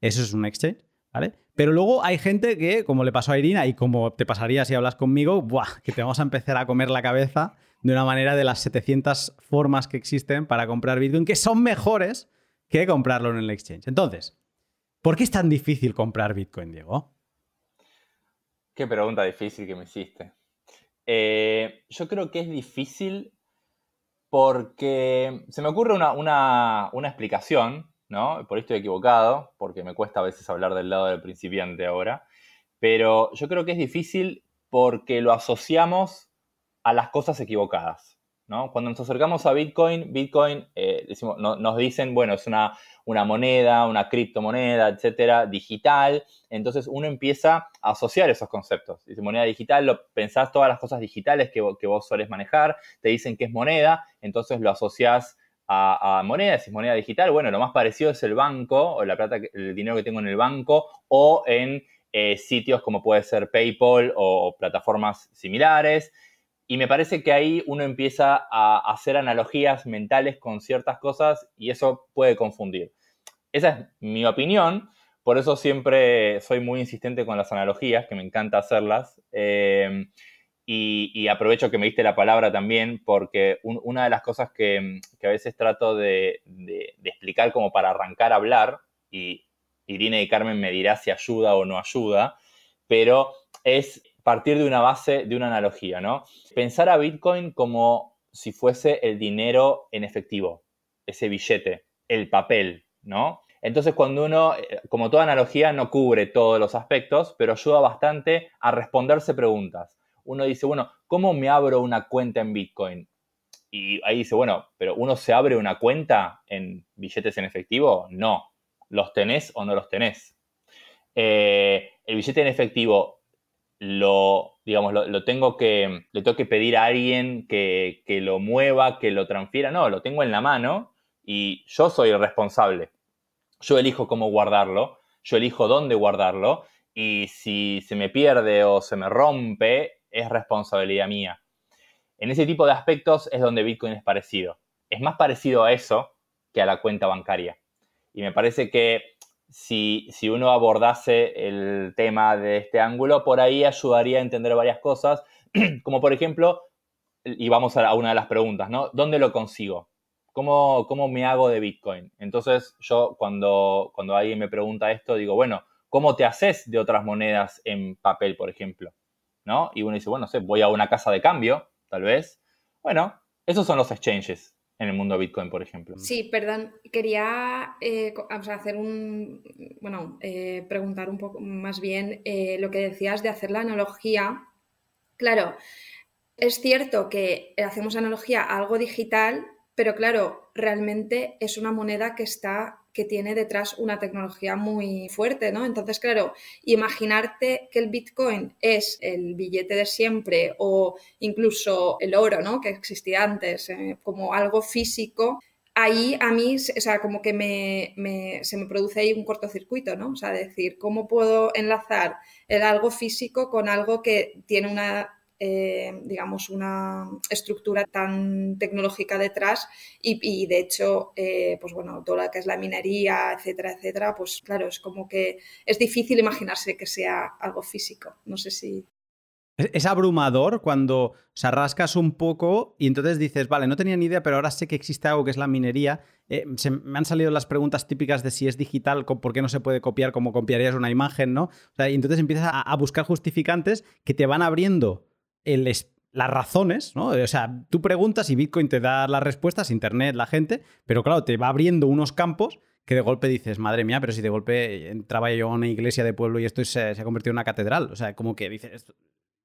Eso es un exchange, ¿vale? Pero luego hay gente que, como le pasó a Irina y como te pasaría si hablas conmigo, ¡buah! que te vamos a empezar a comer la cabeza de una manera de las 700 formas que existen para comprar Bitcoin, que son mejores que comprarlo en el exchange. Entonces, ¿Por qué es tan difícil comprar Bitcoin, Diego? Qué pregunta difícil que me hiciste. Eh, yo creo que es difícil porque se me ocurre una, explicación, ¿no? Por esto estoy equivocado, porque me cuesta a veces hablar del lado del principiante ahora, pero yo creo que es difícil porque lo asociamos a las cosas equivocadas. ¿No? Cuando nos acercamos a Bitcoin, Bitcoin eh, nos dicen, bueno, es una, moneda, una criptomoneda, etcétera, digital. Entonces uno empieza a asociar esos conceptos. Dice moneda digital, lo pensás todas las cosas digitales que, vos solés manejar, te dicen que es moneda, entonces lo asociás a, a, moneda, si es moneda digital, bueno, lo más parecido es el banco o la plata, el dinero que tengo en el banco o en eh, sitios como puede ser PayPal o plataformas similares. Y me parece que ahí uno empieza a hacer analogías mentales con ciertas cosas y eso puede confundir. Esa es mi opinión, por eso siempre soy muy insistente con las analogías, que me encanta hacerlas. Eh, y, aprovecho que me diste la palabra también, porque una de las cosas que, a veces trato de, de, explicar como para arrancar a hablar, y Irina y Carmen me dirá si ayuda o no ayuda, pero es partir de una base, de una analogía, ¿no? Pensar a Bitcoin como si fuese el dinero en efectivo, ese billete, el papel, ¿no? Entonces, cuando uno, eh, como toda analogía, no cubre todos los aspectos, pero ayuda bastante a responderse preguntas. Uno dice, bueno, ¿cómo me abro una cuenta en Bitcoin? Y ahí dice, bueno, pero ¿uno se abre una cuenta en billetes en efectivo? No. ¿Los tenés o no los tenés? Eh, el billete en efectivo lo, digamos, lo, tengo que, le tengo que pedir a alguien que, que, lo mueva, que lo transfiera. No, lo tengo en la mano y yo soy el responsable. Yo elijo cómo guardarlo, yo elijo dónde guardarlo y si se me pierde o se me rompe, es responsabilidad mía. En ese tipo de aspectos es donde Bitcoin es parecido. Es más parecido a eso que a la cuenta bancaria. Y me parece que si, si, uno abordase el tema de este ángulo, por ahí ayudaría a entender varias cosas, como por ejemplo, y vamos a una de las preguntas, ¿no? ¿Dónde lo consigo? ¿Cómo, cómo me hago de Bitcoin? Entonces yo cuando, cuando alguien me pregunta esto, digo, bueno, ¿cómo te haces de otras monedas en papel, por ejemplo? ¿No? Y uno dice, bueno, sé, voy a una casa de cambio, tal vez. Bueno, esos son los exchanges en el mundo Bitcoin, por ejemplo. Sí, perdón, quería eh, hacer un, bueno, eh, preguntar un poco más bien eh, lo que decías de hacer la analogía. Claro, es cierto que hacemos analogía a algo digital, pero claro, realmente es una moneda que está que tiene detrás una tecnología muy fuerte, ¿no? Entonces, claro, imaginarte que el Bitcoin es el billete de siempre o incluso el oro, ¿no? Que existía antes, eh, como algo físico, ahí a mí, o sea, como que me, se me produce ahí un cortocircuito, ¿no? O sea, decir, ¿cómo puedo enlazar el algo físico con algo que tiene una eh, digamos, una estructura tan tecnológica detrás y, de hecho, eh, pues bueno, todo lo que es la minería, etcétera, etcétera, pues claro, es como que es difícil imaginarse que sea algo físico. No sé si... Es abrumador cuando se rascas un poco y entonces dices, vale, no tenía ni idea, pero ahora sé que existe algo que es la minería. Eh, se me han salido las preguntas típicas de si es digital, por qué no se puede copiar como copiarías una imagen, ¿no? y entonces empiezas a, a buscar justificantes que te van abriendo las razones, ¿no? O sea, tú preguntas y Bitcoin te da las respuestas, Internet, la gente, pero claro, te va abriendo unos campos que de golpe dices, madre mía, pero si de golpe entraba yo a una iglesia de pueblo y esto se, se ha convertido en una catedral. O sea, como que dices,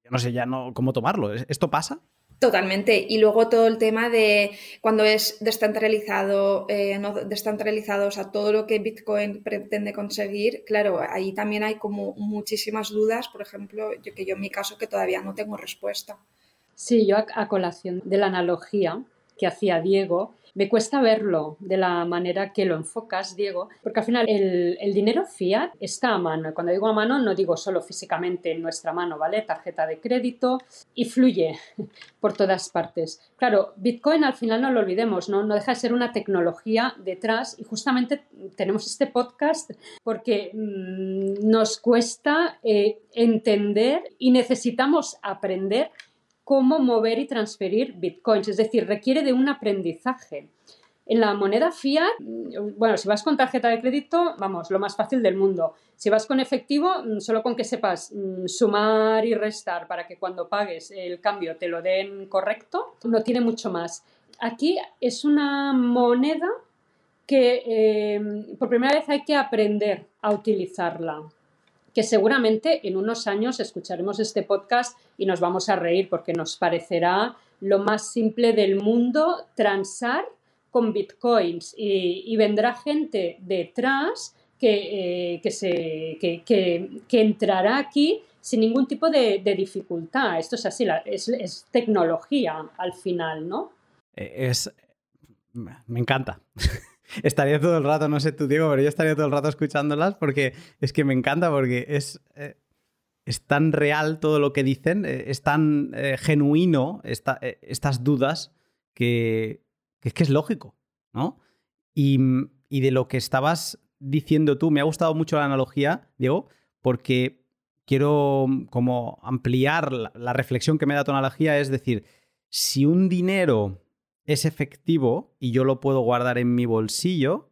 yo no sé ya no, cómo tomarlo. ¿Esto pasa? Totalmente. Y luego todo el tema de cuando es descentralizado, eh, no descentralizado, o sea, todo lo que Bitcoin pretende conseguir, claro, ahí también hay como muchísimas dudas, por ejemplo, yo que yo en mi caso que todavía no tengo respuesta. Sí, yo a colación de la analogía que hacía Diego, me cuesta verlo de la manera que lo enfocas, Diego, porque al final el, dinero fiat está a mano. Cuando digo a mano, no digo solo físicamente en nuestra mano, ¿vale? Tarjeta de crédito y fluye por todas partes. Claro, Bitcoin al final no lo olvidemos, ¿no? No deja de ser una tecnología detrás y justamente tenemos este podcast porque mm, nos cuesta eh, entender y necesitamos aprender cómo mover y transferir bitcoins, es decir, requiere de un aprendizaje. En la moneda fiat, bueno, si vas con tarjeta de crédito, vamos, lo más fácil del mundo. Si vas con efectivo, solo con que sepas mm, sumar y restar para que cuando pagues el cambio te lo den correcto, no tiene mucho más. Aquí es una moneda que eh, por primera vez hay que aprender a utilizarla que seguramente en unos años escucharemos este podcast y nos vamos a reír porque nos parecerá lo más simple del mundo, transar con bitcoins y, vendrá gente detrás que, eh, que, se, que, entrará aquí sin ningún tipo de, dificultad. Esto es así, es, tecnología al final, ¿no? Eh, es... Me encanta. estaría todo el rato, no sé tú, Diego, pero yo estaría todo el rato escuchándolas porque es que me encanta, porque es, eh, es tan real todo lo que dicen, es tan genuino estas dudas que, es que es lógico, ¿no? Y, y, de lo que estabas diciendo tú, me ha gustado mucho la analogía, Diego, porque quiero como ampliar la, reflexión que me da tu analogía, es decir, si un dinero es efectivo y yo lo puedo guardar en mi bolsillo,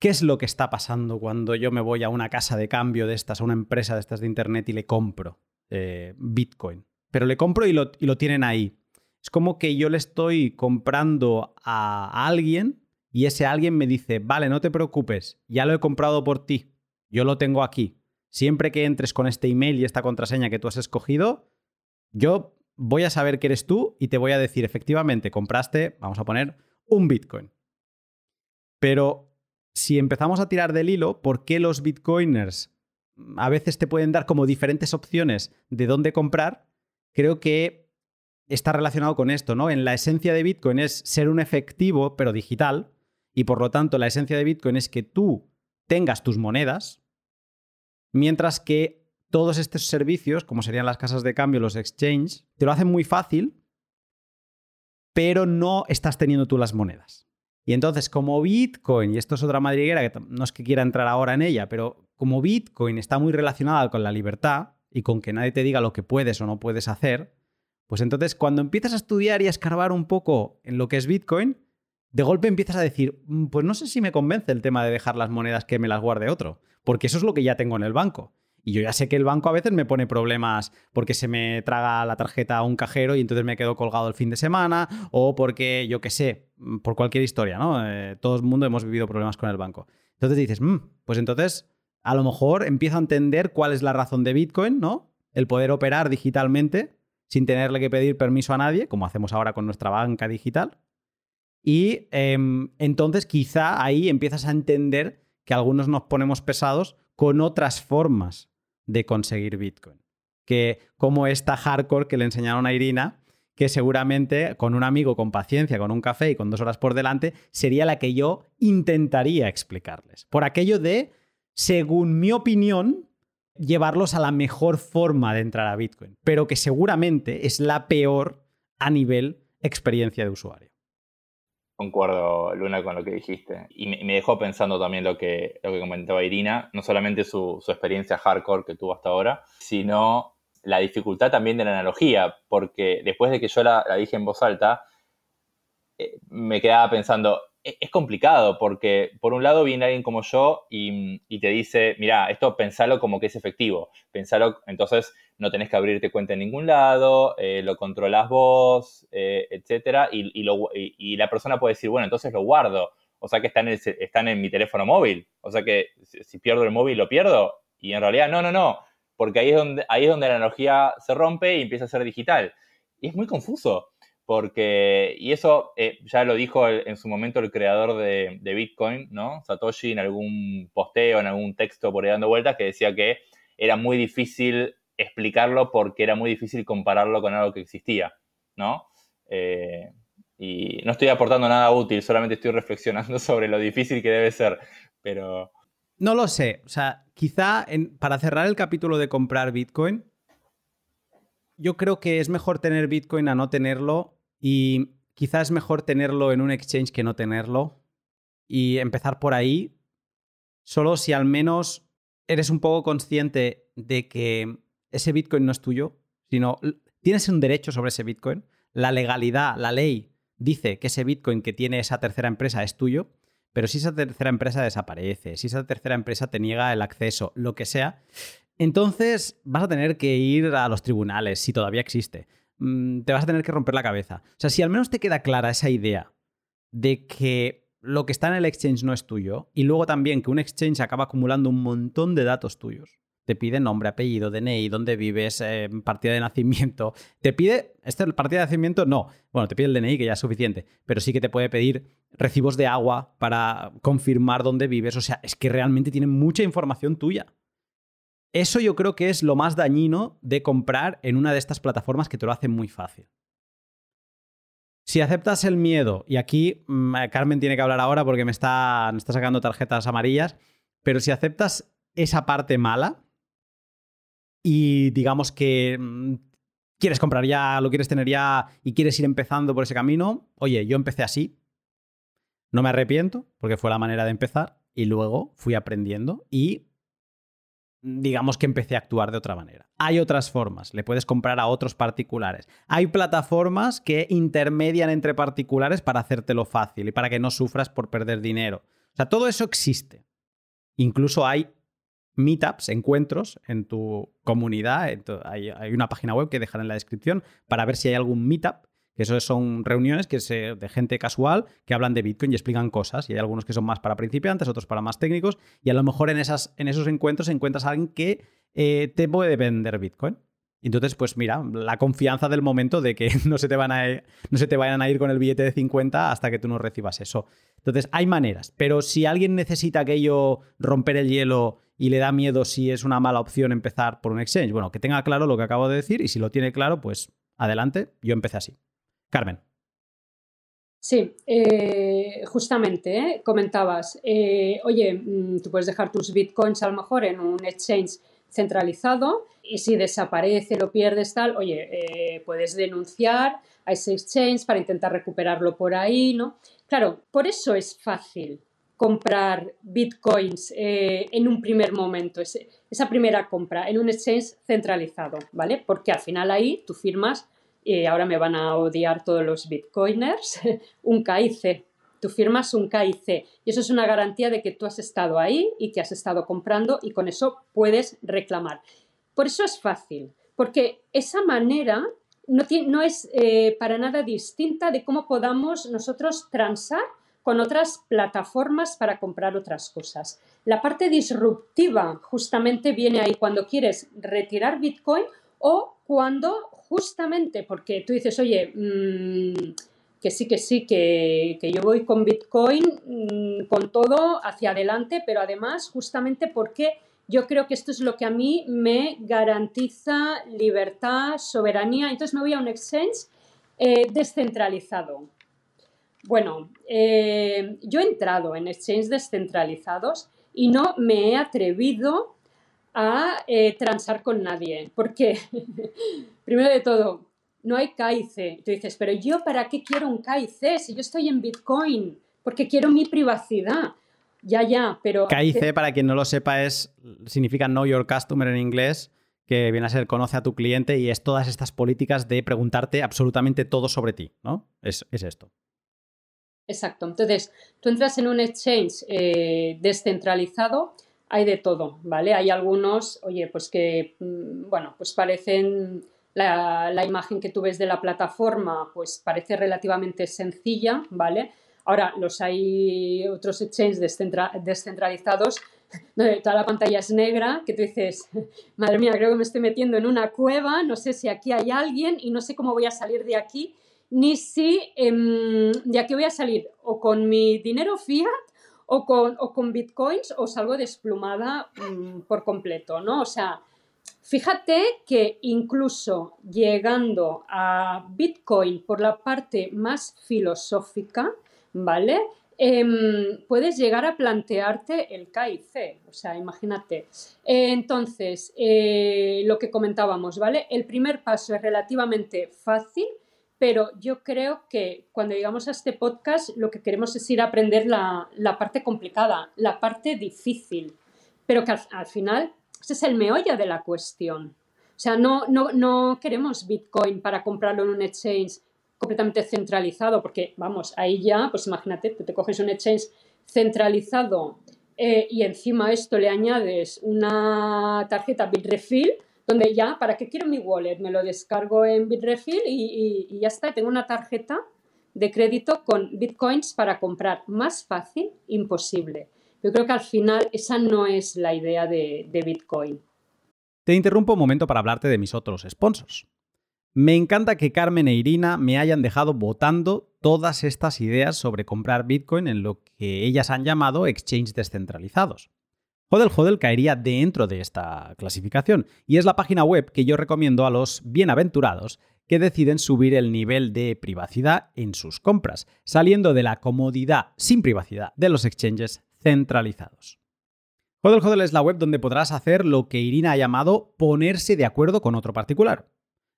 ¿Qué es lo que está pasando cuando yo me voy a una casa de cambio de estas, a una empresa de estas de Internet y le compro eh, Bitcoin? Pero le compro y lo, y lo, tienen ahí. Es como que yo le estoy comprando a alguien y ese alguien me dice, vale, no te preocupes, ya lo he comprado por ti, yo lo tengo aquí. Siempre que entres con este email y esta contraseña que tú has escogido, yo voy a saber que eres tú y te voy a decir, efectivamente, compraste, vamos a poner, un Bitcoin. Pero si empezamos a tirar del hilo, ¿por qué los Bitcoiners a veces te pueden dar como diferentes opciones de dónde comprar? Creo que está relacionado con esto, ¿no? En la esencia de Bitcoin es ser un efectivo, pero digital, y por lo tanto la esencia de Bitcoin es que tú tengas tus monedas, mientras que todos estos servicios, como serían las casas de cambio, los exchanges, te lo hacen muy fácil, pero no estás teniendo tú las monedas. Y entonces, como Bitcoin, y esto es otra madriguera que no es que quiera entrar ahora en ella, pero como Bitcoin está muy relacionada con la libertad y con que nadie te diga lo que puedes o no puedes hacer, pues entonces cuando empiezas a estudiar y a escarbar un poco en lo que es Bitcoin, de golpe empiezas a decir, mm, pues no sé si me convence el tema de dejar las monedas que me las guarde otro, porque eso es lo que ya tengo en el banco. Y yo ya sé que el banco a veces me pone problemas porque se me traga la tarjeta a un cajero y entonces me quedo colgado el fin de semana, o porque, yo qué sé, mm, por cualquier historia, ¿no? Eh, todo el mundo hemos vivido problemas con el banco. Entonces dices, mm, pues entonces a lo mejor empiezo a entender cuál es la razón de Bitcoin, ¿no? El poder operar digitalmente sin tenerle que pedir permiso a nadie, como hacemos ahora con nuestra banca digital. Y em, entonces quizá ahí empiezas a entender que algunos nos ponemos pesados con otras formas de conseguir Bitcoin. Que como esta hardcore que le enseñaron a Irina, que seguramente con un amigo con paciencia, con un café y con dos horas por delante, sería la que yo intentaría explicarles. Por aquello de, según mi opinión, llevarlos a la mejor forma de entrar a Bitcoin, pero que seguramente es la peor a nivel experiencia de usuario. Concuerdo, Luna, con lo que dijiste. Y me, dejó pensando también lo que, lo que comentaba Irina, no solamente su, experiencia hardcore que tuvo hasta ahora, sino la dificultad también de la analogía, porque después de que yo la, dije en voz alta, eh, me quedaba pensando, es complicado porque por un lado viene alguien como yo y, te dice, mira, esto pensalo como que es efectivo, pensalo, entonces no tenés que abrirte cuenta en ningún lado, eh, lo controlas vos, eh, etcétera, y, la persona puede decir, bueno, entonces lo guardo, o sea que están en, en mi teléfono móvil, o sea que si pierdo el móvil lo pierdo, y en realidad no, no, no, porque ahí es donde, ahí es donde la analogía se rompe y empieza a ser digital. Y es muy confuso porque, y eso eh, ya lo dijo en su momento el creador de, Bitcoin, ¿no? Satoshi, en algún posteo, en algún texto por ahí dando vueltas, que decía que era muy difícil explicarlo porque era muy difícil compararlo con algo que existía, ¿no? Eh, y no estoy aportando nada útil, solamente estoy reflexionando sobre lo difícil que debe ser, pero... No lo sé, o sea, quizá para cerrar el capítulo de comprar Bitcoin, yo creo que es mejor tener Bitcoin a no tenerlo y quizás es mejor tenerlo en un exchange que no tenerlo. Y empezar por ahí, solo si al menos eres un poco consciente de que ese Bitcoin no es tuyo, sino tienes un derecho sobre ese Bitcoin. La legalidad, la ley dice que ese Bitcoin que tiene esa tercera empresa es tuyo, pero si esa tercera empresa desaparece, si esa tercera empresa te niega el acceso, lo que sea, entonces vas a tener que ir a los tribunales, si todavía existe. Mm, te vas a tener que romper la cabeza. O sea, si al menos te queda clara esa idea de que lo que está en el exchange no es tuyo, y luego también que un exchange acaba acumulando un montón de datos tuyos, te pide nombre, apellido, DNI, dónde vives, eh, partida de nacimiento. Te pide, este partida de nacimiento no, bueno, te pide el DNI que ya es suficiente, pero sí que te puede pedir recibos de agua para confirmar dónde vives. O sea, es que realmente tiene mucha información tuya. Eso yo creo que es lo más dañino de comprar en una de estas plataformas que te lo hace muy fácil. Si aceptas el miedo, y aquí mm, Carmen tiene que hablar ahora porque me está, me está sacando tarjetas amarillas, pero si aceptas esa parte mala y digamos que mm, quieres comprar ya, lo quieres tener ya y quieres ir empezando por ese camino, oye, yo empecé así, no me arrepiento porque fue la manera de empezar y luego fui aprendiendo y digamos que empecé a actuar de otra manera. Hay otras formas, le puedes comprar a otros particulares. Hay plataformas que intermedian entre particulares para hacértelo fácil y para que no sufras por perder dinero. O sea, todo eso existe. Incluso hay meetups, encuentros en tu comunidad. Hay, una página web que dejaré en la descripción para ver si hay algún meetup que eso son reuniones que se, de gente casual que hablan de Bitcoin y explican cosas. Y hay algunos que son más para principiantes, otros para más técnicos. Y a lo mejor en, esas, en esos encuentros encuentras a alguien que eh, te puede vender Bitcoin. Entonces, pues mira, la confianza del momento de que no se, te van a, no se te vayan a ir con el billete de 50 hasta que tú no recibas eso. Entonces, hay maneras, pero si alguien necesita aquello, romper el hielo y le da miedo si es una mala opción empezar por un exchange, bueno, que tenga claro lo que acabo de decir y si lo tiene claro, pues adelante, yo empecé así. Carmen. Sí, eh, justamente eh, comentabas, eh, oye, mm, tú puedes dejar tus bitcoins a lo mejor en un exchange centralizado y si desaparece, lo pierdes, tal, oye, puedes denunciar a ese exchange para intentar recuperarlo por ahí, ¿no? Claro, por eso es fácil comprar bitcoins en un primer momento, esa primera compra en un exchange centralizado, ¿vale? Porque al final ahí tú firmas y ahora me van a odiar todos los bitcoiners, un KIC. Tú firmas un KIC y eso es una garantía de que tú has estado ahí y que has estado comprando y con eso puedes reclamar. Por eso es fácil, porque esa manera no, no es eh, para nada distinta de cómo podamos nosotros transar con otras plataformas para comprar otras cosas. La parte disruptiva justamente viene ahí cuando quieres retirar Bitcoin o cuando justamente porque tú dices, oye, mm, que sí, que sí, que, yo voy con Bitcoin, mm, con todo hacia adelante, pero además justamente porque yo creo que esto es lo que a mí me garantiza libertad, soberanía. Entonces me voy a un exchange eh, descentralizado. Bueno, eh, yo he entrado en exchanges descentralizados y no me he atrevido a eh, transar con nadie. Porque, primero de todo, no hay KIC. Tú dices, pero yo para qué quiero un KIC si yo estoy en Bitcoin? Porque quiero mi privacidad. Ya, ya, pero... KIC, para quien no lo sepa, es, significa Know Your Customer en inglés, que viene a ser conoce a tu cliente y es todas estas políticas de preguntarte absolutamente todo sobre ti, ¿no? Es, esto. Exacto. Entonces, tú entras en un exchange eh, descentralizado hay de todo, ¿vale? Hay algunos, oye, pues que, mm, bueno, pues parecen, la, imagen que tú ves de la plataforma, pues parece relativamente sencilla, ¿vale? Ahora, los hay otros exchanges descentralizados donde toda la pantalla es negra, que tú dices, madre mía, creo que me estoy metiendo en una cueva, no sé si aquí hay alguien y no sé cómo voy a salir de aquí, ni si em, de aquí voy a salir o con mi dinero fiat o con, o con bitcoins o salgo desplumada mm, por completo, ¿no? O sea, fíjate que incluso llegando a bitcoin por la parte más filosófica, ¿vale? Em, puedes llegar a plantearte el KIC, o sea, imagínate. entonces, eh, lo que comentábamos, ¿vale? El primer paso es relativamente fácil, pero yo creo que cuando llegamos a este podcast lo que queremos es ir a aprender la, parte complicada, la parte difícil, pero que al, final ese es el meollo de la cuestión. O sea, no, no, no queremos Bitcoin para comprarlo en un exchange completamente centralizado, porque vamos, ahí ya, pues imagínate, tú te coges un exchange centralizado eh, y encima a esto le añades una tarjeta Bitrefill, donde ya, ¿para qué quiero mi wallet? Me lo descargo en Bitrefill y, ya está, tengo una tarjeta de crédito con bitcoins para comprar. Más fácil, imposible. Yo creo que al final esa no es la idea de, Bitcoin. te interrumpo un momento para hablarte de mis otros sponsors. Me encanta que Carmen e Irina me hayan dejado votando todas estas ideas sobre comprar Bitcoin en lo que ellas han llamado exchange descentralizados. Hodel Hodel caería dentro de esta clasificación y es la página web que yo recomiendo a los bienaventurados que deciden subir el nivel de privacidad en sus compras, saliendo de la comodidad sin privacidad de los exchanges centralizados. Hodel Hodel es la web donde podrás hacer lo que Irina ha llamado ponerse de acuerdo con otro particular.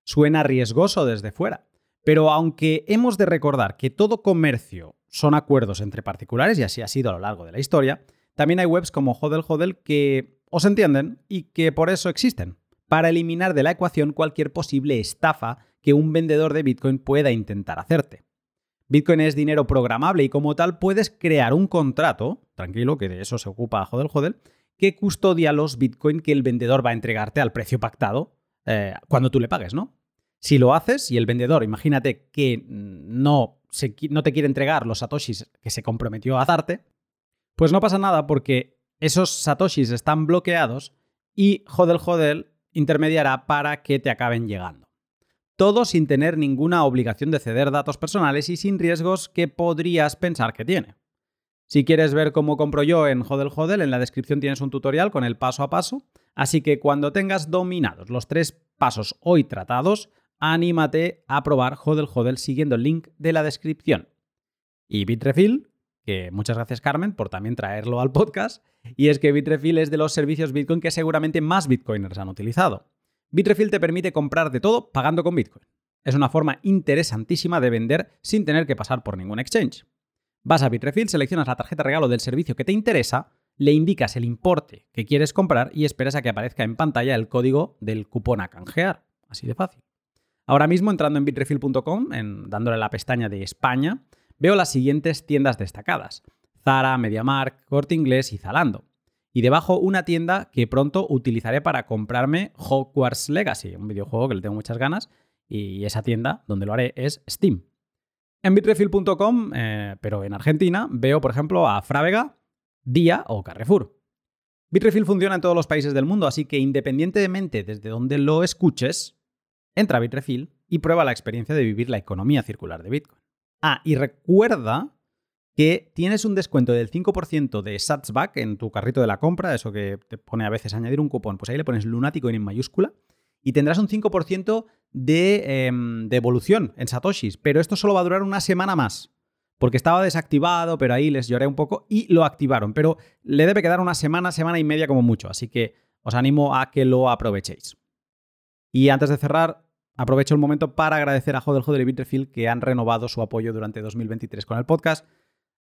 Suena riesgoso desde fuera, pero aunque hemos de recordar que todo comercio son acuerdos entre particulares, y así ha sido a lo largo de la historia, también hay webs como Hodel Hodel que os entienden y que por eso existen, para eliminar de la ecuación cualquier posible estafa que un vendedor de Bitcoin pueda intentar hacerte. Bitcoin es dinero programable y como tal puedes crear un contrato, tranquilo, que de eso se ocupa Hodel Hodel, que custodia los Bitcoin que el vendedor va a entregarte al precio pactado eh, cuando tú le pagues, ¿no? Si lo haces y el vendedor, imagínate que no, no te quiere entregar los satoshis que se comprometió a darte, pues no pasa nada porque esos satoshis están bloqueados y Hodel Hodel intermediará para que te acaben llegando. Todo sin tener ninguna obligación de ceder datos personales y sin riesgos que podrías pensar que tiene. Si quieres ver cómo compro yo en Hodel Hodel, en la descripción tienes un tutorial con el paso a paso, así que cuando tengas dominados los tres pasos hoy tratados, anímate a probar Hodel Hodel siguiendo el link de la descripción. Y Bitrefill, que muchas gracias Carmen por también traerlo al podcast, y es que Bitrefill es de los servicios Bitcoin que seguramente más Bitcoiners han utilizado. Bitrefill te permite comprar de todo pagando con Bitcoin. Es una forma interesantísima de vender sin tener que pasar por ningún exchange. Vas a Bitrefill, seleccionas la tarjeta regalo del servicio que te interesa, le indicas el importe que quieres comprar y esperas a que aparezca en pantalla el código del cupón a canjear. Así de fácil. Ahora mismo, entrando en bitrefill.com, en, dándole la pestaña de España, veo las siguientes tiendas destacadas. Zara, MediaMark, Corte Inglés y Zalando. Y debajo una tienda que pronto utilizaré para comprarme Hogwarts Legacy, un videojuego que le tengo muchas ganas, y esa tienda donde lo haré es Steam. En bitrefill.com, eh, pero en Argentina, veo, por ejemplo, a Frávega, Día o Carrefour. Bitrefill funciona en todos los países del mundo, así que independientemente desde donde lo escuches, entra a Bitrefill y prueba la experiencia de vivir la economía circular de Bitcoin. Ah, y recuerda que tienes un descuento del 5% de Satsback en tu carrito de la compra, eso que te pone a veces añadir un cupón, pues ahí le pones lunático en mayúscula y tendrás un 5% de em, devolución en Satoshis. Pero esto solo va a durar una semana más. Porque estaba desactivado, pero ahí les lloré un poco y lo activaron. Pero le debe quedar una semana, semana y media como mucho. Así que os animo a que lo aprovechéis. Y antes de cerrar, aprovecho el momento para agradecer a Joder Joder y Bitrefield que han renovado su apoyo durante 2023 con el podcast.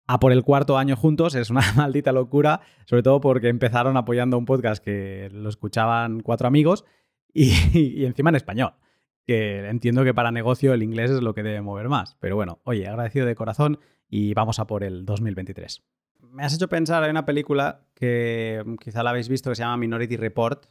A por el cuarto año juntos es una maldita locura, sobre todo porque empezaron apoyando un podcast que lo escuchaban cuatro amigos y, encima en español. Que entiendo que para negocio el inglés es lo que debe mover más. Pero bueno, oye, agradecido de corazón y vamos a por el 2023. Me has hecho pensar en una película que quizá la habéis visto que se llama Minority Report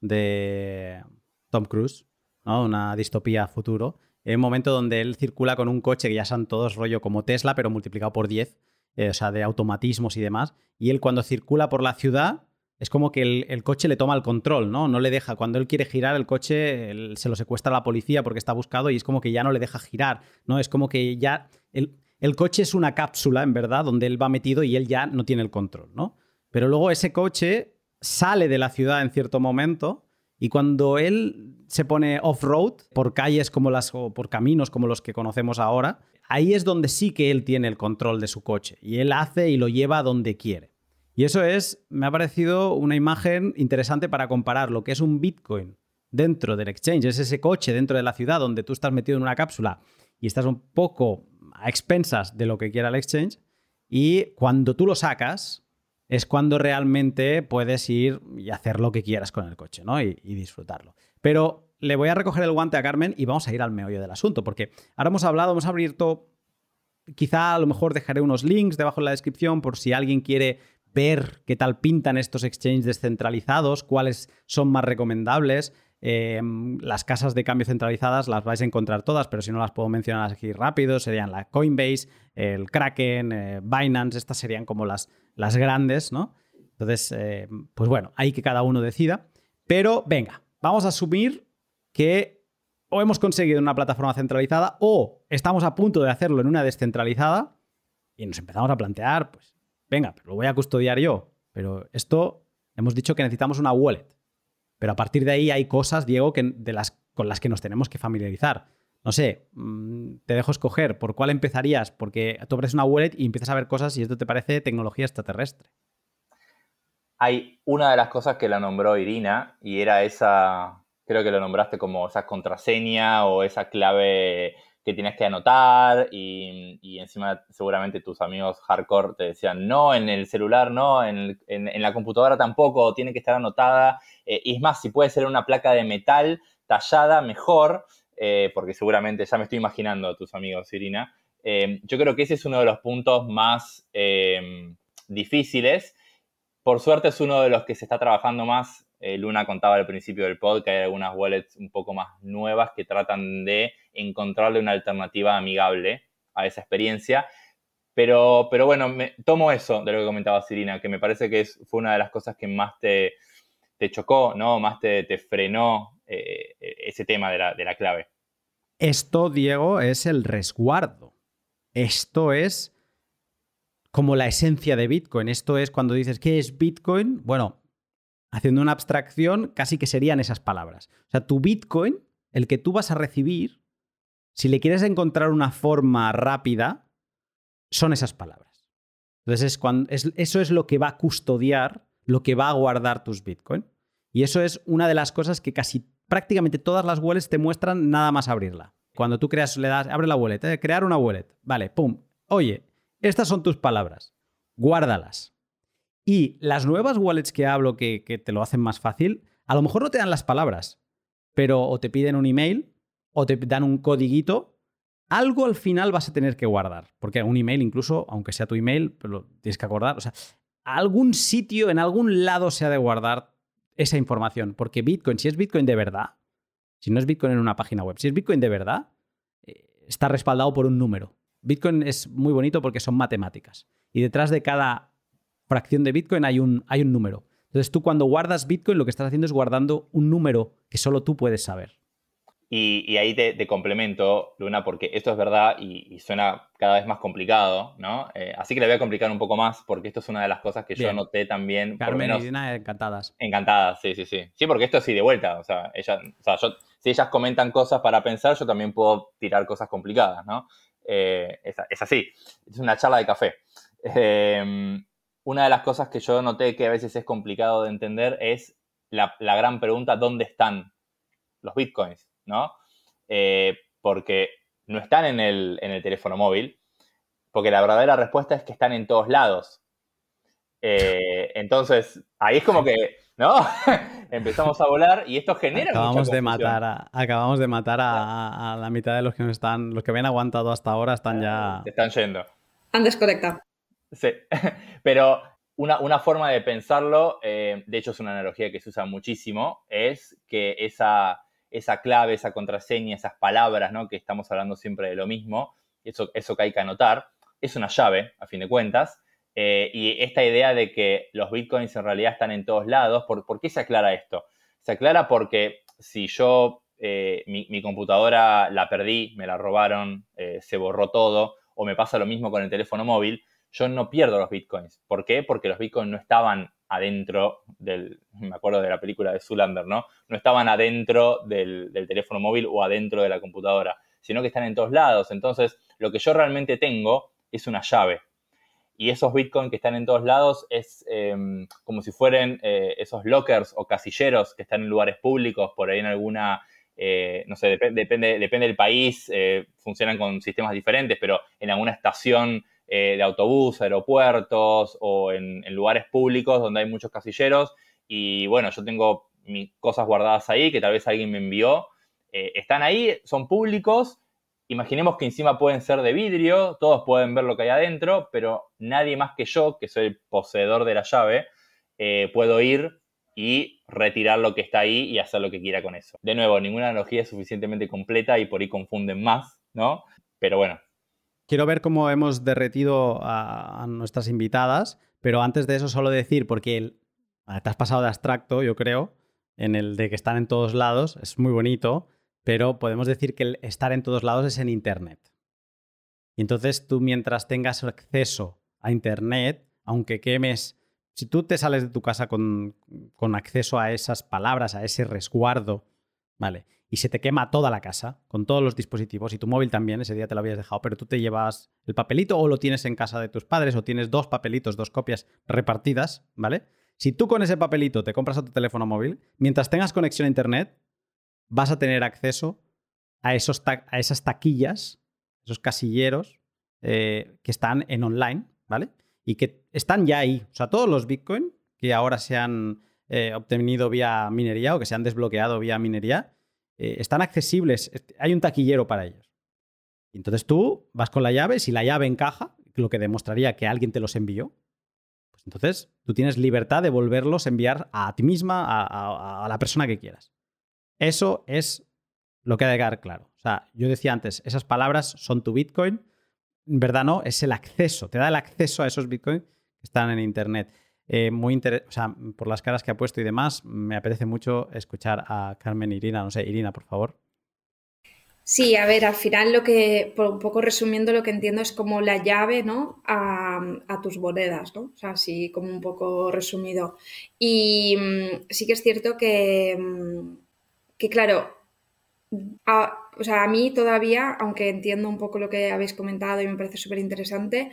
de Tom Cruise, una distopía futuro. En un momento donde él circula con un coche que ya son todos rollo como Tesla, pero multiplicado por 10, eh, o sea, de automatismos y demás. Y él cuando circula por la ciudad es como que el, coche le toma el control, ¿no? No le deja. Cuando él quiere girar el coche, se lo secuestra la policía porque está buscado y es como que ya no le deja girar, ¿no? Es como que ya. El, el coche es una cápsula, en verdad, donde él va metido y él ya no tiene el control, ¿no? Pero luego ese coche sale de la ciudad en cierto momento y cuando él se pone off-road por calles como las o por caminos como los que conocemos ahora, ahí es donde sí que él tiene el control de su coche y él hace y lo lleva donde quiere. Y eso es, me ha parecido una imagen interesante para comparar lo que es un Bitcoin dentro del exchange, es ese coche dentro de la ciudad donde tú estás metido en una cápsula y estás un poco a expensas de lo que quiera el exchange, y cuando tú lo sacas es cuando realmente puedes ir y hacer lo que quieras con el coche, ¿no? Y, disfrutarlo. Pero le voy a recoger el guante a Carmen y vamos a ir al meollo del asunto, porque ahora hemos hablado, hemos abierto Quizá a lo mejor dejaré unos links debajo en la descripción por si alguien quiere ver qué tal pintan estos exchanges descentralizados, cuáles son más recomendables. Em, las casas de cambio centralizadas las vais a encontrar todas, pero si no las puedo mencionar aquí rápido, serían la Coinbase, el Kraken, eh, Binance, estas serían como las, las grandes, ¿no? Entonces, eh, pues bueno, ahí que cada uno decida. Pero venga, vamos a asumir que o hemos conseguido una plataforma centralizada o estamos a punto de hacerlo en una descentralizada y nos empezamos a plantear, pues, venga, pero lo voy a custodiar yo. Pero esto hemos dicho que necesitamos una wallet. Pero a partir de ahí hay cosas, Diego, que, de las, con las que nos tenemos que familiarizar. No sé, mm, te dejo escoger por cuál empezarías, porque tú abres una wallet y empiezas a ver cosas y esto te parece tecnología extraterrestre. Hay una de las cosas que la nombró Irina y era esa, creo que lo nombraste como esa contraseña o esa clave que tienes que anotar y, encima seguramente tus amigos hardcore te decían, no, en el celular no, en, la computadora tampoco, tiene que estar anotada. Eh, y es más, si puede ser una placa de metal tallada, mejor, eh, porque seguramente ya me estoy imaginando a tus amigos, Irina. Eh, yo creo que ese es uno de los puntos más difíciles. Por suerte es uno de los que se está trabajando más eh, Luna contaba al principio del pod que hay algunas wallets un poco más nuevas que tratan de encontrarle una alternativa amigable a esa experiencia. Pero, pero bueno, me, tomo eso de lo que comentaba Sirina, que me parece que es, fue una de las cosas que más te, chocó, ¿no? Más te, frenó eh, ese tema de la, de la clave. Esto, Diego, es el resguardo. Esto es como la esencia de Bitcoin. Esto es cuando dices, ¿qué es Bitcoin? Bueno, haciendo una abstracción, casi que serían esas palabras. O sea, tu Bitcoin, el que tú vas a recibir, si le quieres encontrar una forma rápida, son esas palabras. Entonces, es cuando, eso es lo que va a custodiar, lo que va a guardar tus Bitcoin. Y eso es una de las cosas que casi prácticamente todas las wallets te muestran nada más abrirla. Cuando tú creas, le das, abre la wallet, eh, crear una wallet. Vale, pum. Oye, estas son tus palabras. Guárdalas. Y las nuevas wallets que hablo que, te lo hacen más fácil, a lo mejor no te dan las palabras, pero o te piden un email o te dan un codiguito, algo al final vas a tener que guardar. Porque un email, incluso, aunque sea tu email, lo tienes que acordar. O sea, algún sitio, en algún lado se ha de guardar esa información. Porque Bitcoin, si es Bitcoin de verdad, si no es Bitcoin en una página web, si es Bitcoin de verdad, eh, está respaldado por un número. Bitcoin es muy bonito porque son matemáticas. Y detrás de cada fracción de Bitcoin hay un, hay un número. Entonces tú cuando guardas Bitcoin lo que estás haciendo es guardando un número que solo tú puedes saber. Y, ahí te, complemento, Luna, porque esto es verdad y, suena cada vez más complicado, ¿no? Eh, así que le voy a complicar un poco más porque esto es una de las cosas que yo noté también. Carmen y Dina encantadas. Encantadas, sí, sí, sí. Sí, porque esto sí de vuelta, o sea, ella, o sea si ellas comentan cosas para pensar, yo también puedo tirar cosas complicadas, ¿no? Eh, es, es, así, es una charla de café. Eh, una de las cosas que yo noté que a veces es complicado de entender es la, gran pregunta, ¿dónde están los bitcoins? ¿No? Eh, porque no están en el, teléfono móvil, porque la verdadera respuesta es que están en todos lados. Eh, entonces, ahí es como que, ¿no? Empezamos a volar y esto genera acabamos de matar a, Acabamos de matar a, la mitad de los que están, los que habían aguantado hasta ahora están ya... están yendo. Han desconectado. Sí, pero una, forma de pensarlo, eh, de hecho es una analogía que se usa muchísimo, es que esa, esa clave, esa contraseña, esas palabras, ¿no? que estamos hablando siempre de lo mismo, eso, eso que hay que anotar, es una llave, a fin de cuentas, eh, y esta idea de que los bitcoins en realidad están en todos lados, ¿por, qué se aclara esto? Se aclara porque si yo eh, mi, computadora la perdí, me la robaron, se borró todo, o me pasa lo mismo con el teléfono móvil, yo no pierdo los bitcoins. ¿Por qué? Porque los bitcoins no estaban adentro del, me acuerdo de la película de Zulander, ¿no? No estaban adentro del, teléfono móvil o adentro de la computadora, sino que están en todos lados. Entonces, lo que yo realmente tengo es una llave. Y esos bitcoins que están en todos lados es em, como si fueran eh, esos lockers o casilleros que están en lugares públicos, por ahí en alguna, eh, no sé, depende, depende del país, eh, funcionan con sistemas diferentes, pero en alguna estación eh, de autobús, aeropuertos o en, lugares públicos donde hay muchos casilleros. Y bueno, yo tengo mis cosas guardadas ahí que tal vez alguien me envió. Eh, están ahí, son públicos. Imaginemos que encima pueden ser de vidrio, todos pueden ver lo que hay adentro, pero nadie más que yo, que soy el poseedor de la llave, eh, puedo ir y retirar lo que está ahí y hacer lo que quiera con eso. De nuevo, ninguna analogía es suficientemente completa y por ahí confunden más, ¿no? Pero bueno, Quiero ver cómo hemos derretido a, nuestras invitadas, pero antes de eso solo decir, porque te has pasado de abstracto, yo creo, en el de que están en todos lados, es muy bonito, pero podemos decir que el estar en todos lados es en Internet. Y entonces tú mientras tengas acceso a Internet, aunque quemes, si tú te sales de tu casa con, con acceso a esas palabras, a ese resguardo, ¿vale? Y se te quema toda la casa, con todos los dispositivos, y tu móvil también, ese día te lo habías dejado, pero tú te llevas el papelito o lo tienes en casa de tus padres o tienes dos papelitos, dos copias repartidas, ¿vale? Si tú con ese papelito te compras a tu teléfono móvil, mientras tengas conexión a Internet, vas a tener acceso a, esos a esas taquillas, esos casilleros eh, que están en online, ¿vale? Y que están ya ahí. O sea, todos los Bitcoin que ahora se han eh, obtenido vía minería o que se han desbloqueado vía minería, eh, están accesibles. Hay un taquillero para ellos. entonces tú vas con la llave, si la llave encaja, lo que demostraría que alguien te los envió, entonces, tú tienes libertad de volverlos a enviar a ti misma, a, la persona que quieras. Eso es lo que ha de quedar claro. O sea, yo decía antes, esas palabras son tu Bitcoin. En verdad no, es el acceso. Te da el acceso a esos Bitcoin que están en Internet. Eh, muy o sea, por las caras que ha puesto y demás, me apetece mucho escuchar a Carmen Irina. No sé, Irina, por favor. Sí, a ver, al final lo que, un poco resumiendo, lo que entiendo es como la llave, ¿no? A, tus monedas, ¿no? O sea, así como un poco resumido. Y mm, sí que es cierto que, mm, que claro, a, o sea, a mí todavía, aunque entiendo un poco lo que habéis comentado y me parece súper interesante,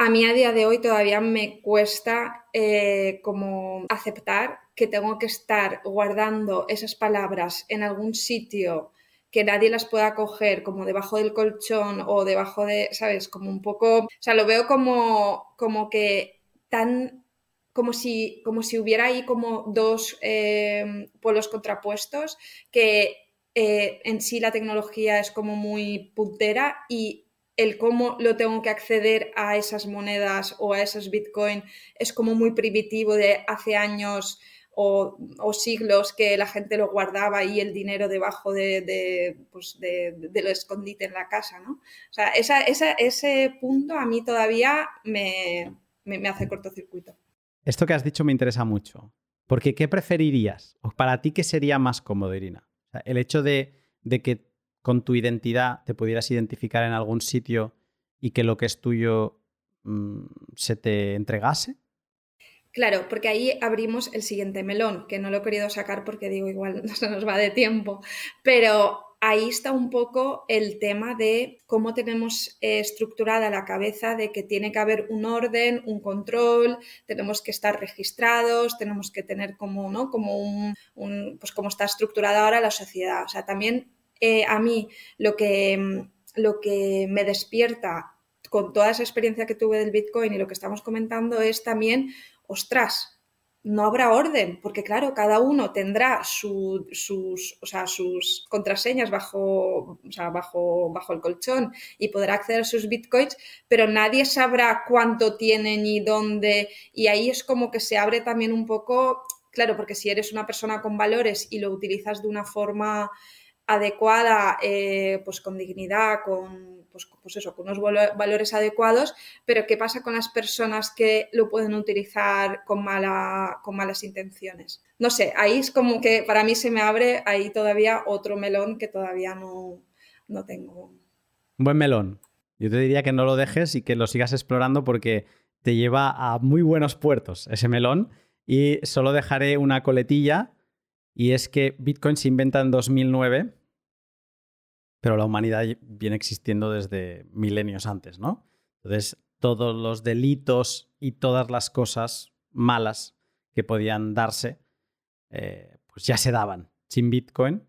a mí a día de hoy todavía me cuesta eh, como aceptar que tengo que estar guardando esas palabras en algún sitio que nadie las pueda coger como debajo del colchón o debajo de, ¿sabes? Como un poco, o sea, lo veo como, como que tan, como si, como si hubiera ahí como dos eh, polos contrapuestos, que eh, en sí la tecnología es como muy puntera y el cómo lo tengo que acceder a esas monedas o a esos bitcoin es como muy primitivo de hace años o, siglos que la gente lo guardaba ahí el dinero debajo de, de, pues lo escondite en la casa, ¿no? O sea, ese punto a mí todavía me, hace cortocircuito. Esto que has dicho me interesa mucho, porque ¿qué preferirías? ¿O para ti qué sería más cómodo, Irina? el hecho de, que con tu identidad te pudieras identificar en algún sitio y que lo que es tuyo mm, se te entregase Claro, porque ahí abrimos el siguiente melón, que no lo he querido sacar porque digo, igual no se nos va de tiempo, pero ahí está un poco el tema de cómo tenemos eh, estructurada la cabeza de que tiene que haber un orden, un control, tenemos que estar registrados, tenemos que tener como, ¿no? Como un, pues como está estructurada ahora la sociedad. O sea, también eh, a mí lo que, lo que me despierta con toda esa experiencia que tuve del Bitcoin y lo que estamos comentando es también ostras, no habrá orden, porque claro, cada uno tendrá sus, sus contraseñas bajo, bajo, bajo el colchón y podrá acceder a sus bitcoins, pero nadie sabrá cuánto tiene ni dónde. Y ahí es como que se abre también un poco, claro, porque si eres una persona con valores y lo utilizas de una forma adecuada, eh, pues con dignidad, con pues, pues, eso, con unos valores adecuados, pero ¿qué pasa con las personas que lo pueden utilizar con, mala, con malas intenciones? No sé, ahí es como que para mí se me abre ahí todavía otro melón que todavía no, no tengo. Buen melón. Yo te diría que no lo dejes y que lo sigas explorando porque te lleva a muy buenos puertos ese melón. Y solo dejaré una coletilla y es que Bitcoin se inventa en 2009 pero la humanidad viene existiendo desde milenios antes, ¿no? Entonces, todos los delitos y todas las cosas malas que podían darse, eh, pues ya se daban sin Bitcoin.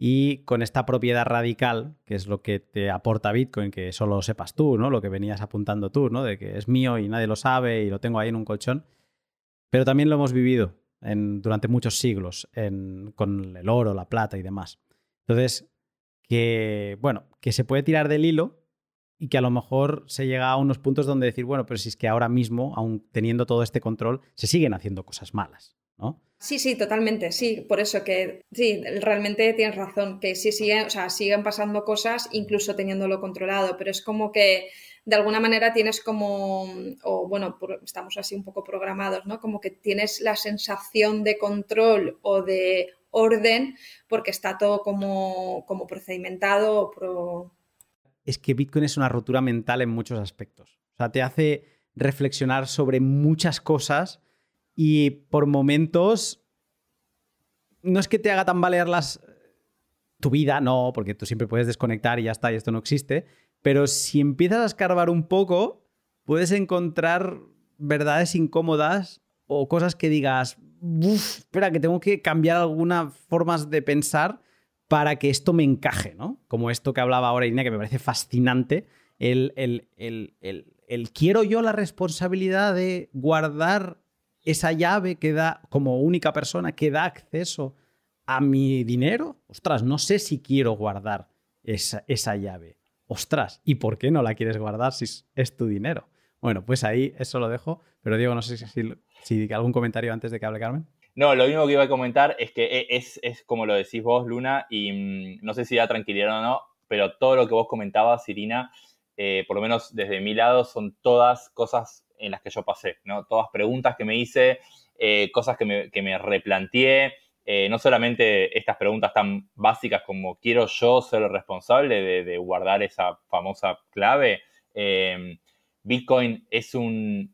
Y con esta propiedad radical, que es lo que te aporta Bitcoin, que solo sepas tú, ¿no? Lo que venías apuntando tú, ¿no? De que es mío y nadie lo sabe y lo tengo ahí en un colchón. Pero también lo hemos vivido durante muchos siglos con el oro, la plata y demás. Entonces, que, bueno, que se puede tirar del hilo y que a lo mejor se llega a unos puntos donde decir, bueno, pero si es que ahora mismo, aún teniendo todo este control, se siguen haciendo cosas malas. ¿no? Sí, sí, totalmente, sí, por eso que sí, realmente tienes razón, que sí siguen, o sea, siguen pasando cosas incluso teniéndolo controlado, pero es como que de alguna manera tienes como, o bueno, estamos así un poco programados, ¿no? Como que tienes la sensación de control o de orden porque está todo como, como procedimentado. Pro... Es que Bitcoin es una rotura mental en muchos aspectos. O sea, te hace reflexionar sobre muchas cosas y por momentos no es que te haga tambalear las tu vida, no, porque tú siempre puedes desconectar y ya está, y esto no existe, pero si empiezas a escarbar un poco, puedes encontrar verdades incómodas o cosas que digas, Uf, espera, que tengo que cambiar algunas formas de pensar para que esto me encaje, ¿no? Como esto que hablaba ahora Inés, que me parece fascinante, el, el, el quiero yo la responsabilidad de guardar esa llave que da, como única persona, que da acceso a mi dinero, ostras, no sé si quiero guardar esa, esa llave. Ostras, ¿y por qué no la quieres guardar si es, tu dinero? Bueno, pues ahí eso lo dejo, pero Diego, no sé si, si, algún comentario antes de que hable Carmen. No, lo único que iba a comentar es que e, es, es como lo decís vos, Luna, y mm, no sé si da tranquilidad o no, pero todo lo que vos comentabas, Irina, eh, por lo menos desde mi lado, son todas cosas en las que yo pasé, ¿no? Todas preguntas que me hice, eh, cosas que me, que me replanteé, eh, no solamente estas preguntas tan básicas como quiero yo ser el responsable de, guardar esa famosa clave. Bitcoin es un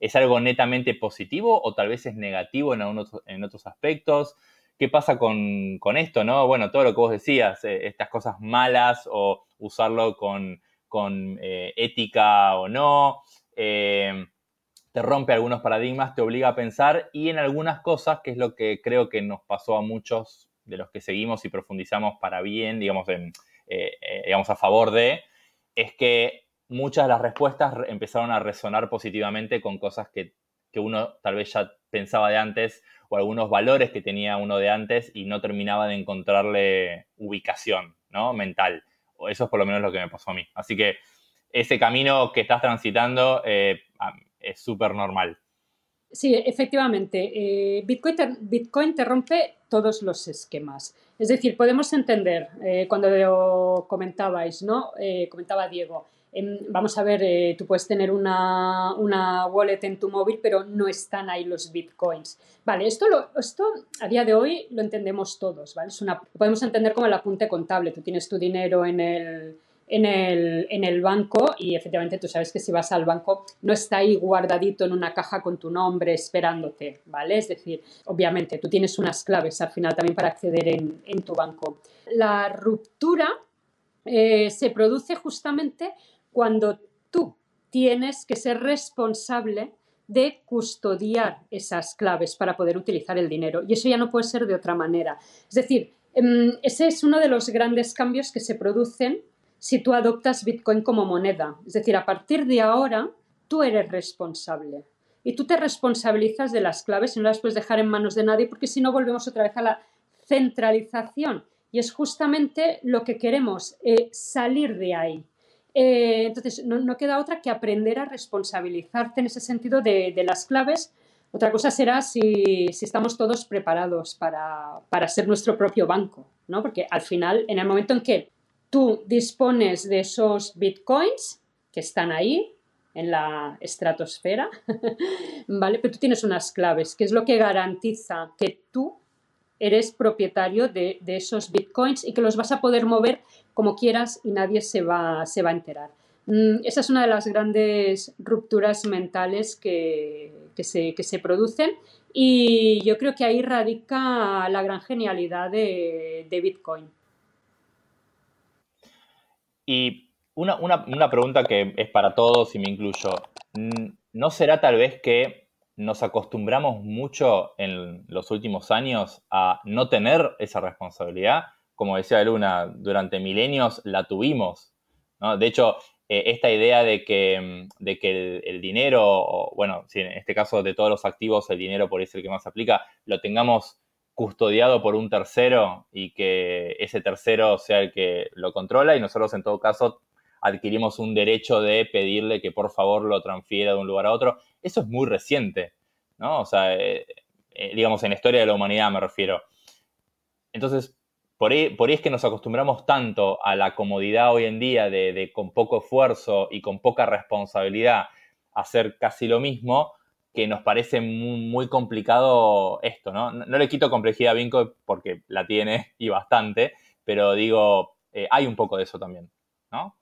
es algo netamente positivo o tal vez es negativo en, en otros aspectos. ¿Qué pasa con, con, esto? ¿no? Bueno, todo lo que vos decías, estas cosas malas o usarlo con, con ética o no. Eh, te rompe algunos paradigmas, te obliga a pensar y en algunas cosas, que es lo que creo que nos pasó a muchos de los que seguimos y profundizamos para bien, digamos, en, eh, eh, digamos a favor de, es que muchas de las respuestas empezaron a resonar positivamente con cosas que, que uno tal vez ya pensaba de antes o algunos valores que tenía uno de antes y no terminaba de encontrarle ubicación ¿no? mental. Eso es por lo menos lo que me pasó a mí. Así que ese camino que estás transitando eh, es súper normal. Sí, efectivamente. Eh, Bitcoin, te, Bitcoin, rompe todos los esquemas. Es decir, podemos entender, eh, cuando comentabais, ¿no? comentaba Diego, vamos a ver, tú puedes tener una, una, wallet en tu móvil, pero no están ahí los bitcoins. Vale, esto, lo, esto a día de hoy lo entendemos todos, ¿vale? Es una, podemos entender como el apunte contable. Tú tienes tu dinero en el, en el, en el, banco y efectivamente tú sabes que si vas al banco no está ahí guardadito en una caja con tu nombre esperándote, ¿vale? Es decir, obviamente tú tienes unas claves al final también para acceder en, en tu banco. La ruptura eh, se produce justamente cuando tú tienes que ser responsable de custodiar esas claves para poder utilizar el dinero. Y eso ya no puede ser de otra manera. Es decir, em, ese es uno de los grandes cambios que se producen si tú adoptas Bitcoin como moneda. Es decir, a partir de ahora tú eres responsable y tú te responsabilizas de las claves y no las puedes dejar en manos de nadie porque si no volvemos otra vez a la centralización y es justamente lo que queremos, eh, salir de ahí. Eh, entonces, no, queda otra que aprender a responsabilizarte en ese sentido de, las claves. Otra cosa será si, estamos todos preparados para, para, ser nuestro propio banco, ¿no? Porque al final, en el momento en que tú dispones de esos bitcoins que están ahí en la estratosfera, ¿vale? Pero tú tienes unas claves, que es lo que garantiza que tú eres propietario de, esos bitcoins y que los vas a poder mover como quieras y nadie se va, se va a enterar. Mm, esa es una de las grandes rupturas mentales que, se, que se producen y yo creo que ahí radica la gran genialidad de, de Bitcoin. Y una, pregunta que es para todos y me incluyo. ¿No será tal vez que nos acostumbramos mucho en los últimos años a no tener esa responsabilidad? Como decía Luna, durante milenios la tuvimos. De hecho, eh, esta idea de que, de que el, dinero, o, bueno, si en este caso de todos los activos el dinero por eso el que más aplica, lo tengamos custodiado por un tercero y que ese tercero sea el que lo controla y nosotros en todo caso adquirimos un derecho de pedirle que por favor lo transfiera de un lugar a otro. Eso es muy reciente, ¿no? O sea, eh, eh, digamos, en la historia de la humanidad me refiero. Entonces, por ahí, es que nos acostumbramos tanto a la comodidad hoy en día de, con poco esfuerzo y con poca responsabilidad hacer casi lo mismo, que nos parece muy, complicado esto, ¿no? ¿no? le quito complejidad a Vinco porque la tiene y bastante, pero digo, eh, hay un poco de eso también, ¿no?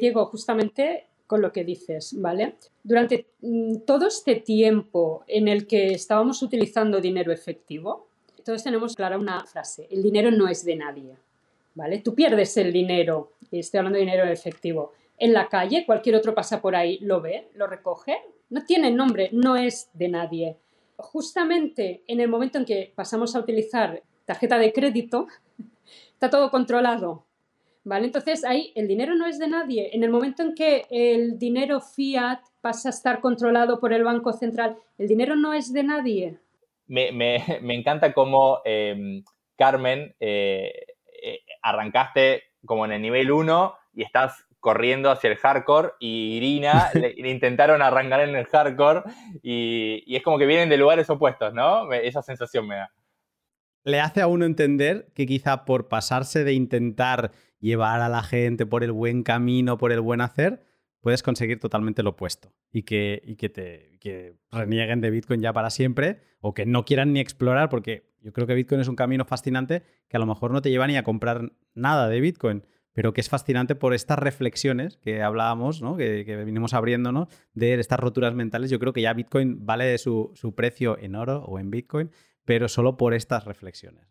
Diego, justamente con lo que dices, ¿vale? Durante mm, todo este tiempo en el que estábamos utilizando dinero efectivo, todos tenemos clara una frase, el dinero no es de nadie, ¿vale? Tú pierdes el dinero, y estoy hablando de dinero efectivo, en la calle, cualquier otro pasa por ahí, lo ve, lo recoge, no tiene nombre, no es de nadie. Justamente en el momento en que pasamos a utilizar tarjeta de crédito, está todo controlado, ¿Vale? Entonces ahí el dinero no es de nadie. En el momento en que el dinero fiat pasa a estar controlado por el Banco Central, el dinero no es de nadie. Me, encanta cómo, em, Carmen, eh, eh, arrancaste como en el nivel 1 y estás corriendo hacia el hardcore y Irina le, intentaron arrancar en el hardcore y, y, es como que vienen de lugares opuestos, ¿no? Esa sensación me da. Le hace a uno entender que quizá por pasarse de intentar llevar a la gente por el buen camino, por el buen hacer, puedes conseguir totalmente lo opuesto y que, te renieguen de Bitcoin ya para siempre o que no quieran ni explorar porque yo creo que Bitcoin es un camino fascinante que a lo mejor no te lleva ni a comprar nada de Bitcoin, pero que es fascinante por estas reflexiones que hablábamos, que, que vinimos abriéndonos de estas roturas mentales. Yo creo que ya Bitcoin vale su, su precio en oro o en Bitcoin, pero solo por estas reflexiones.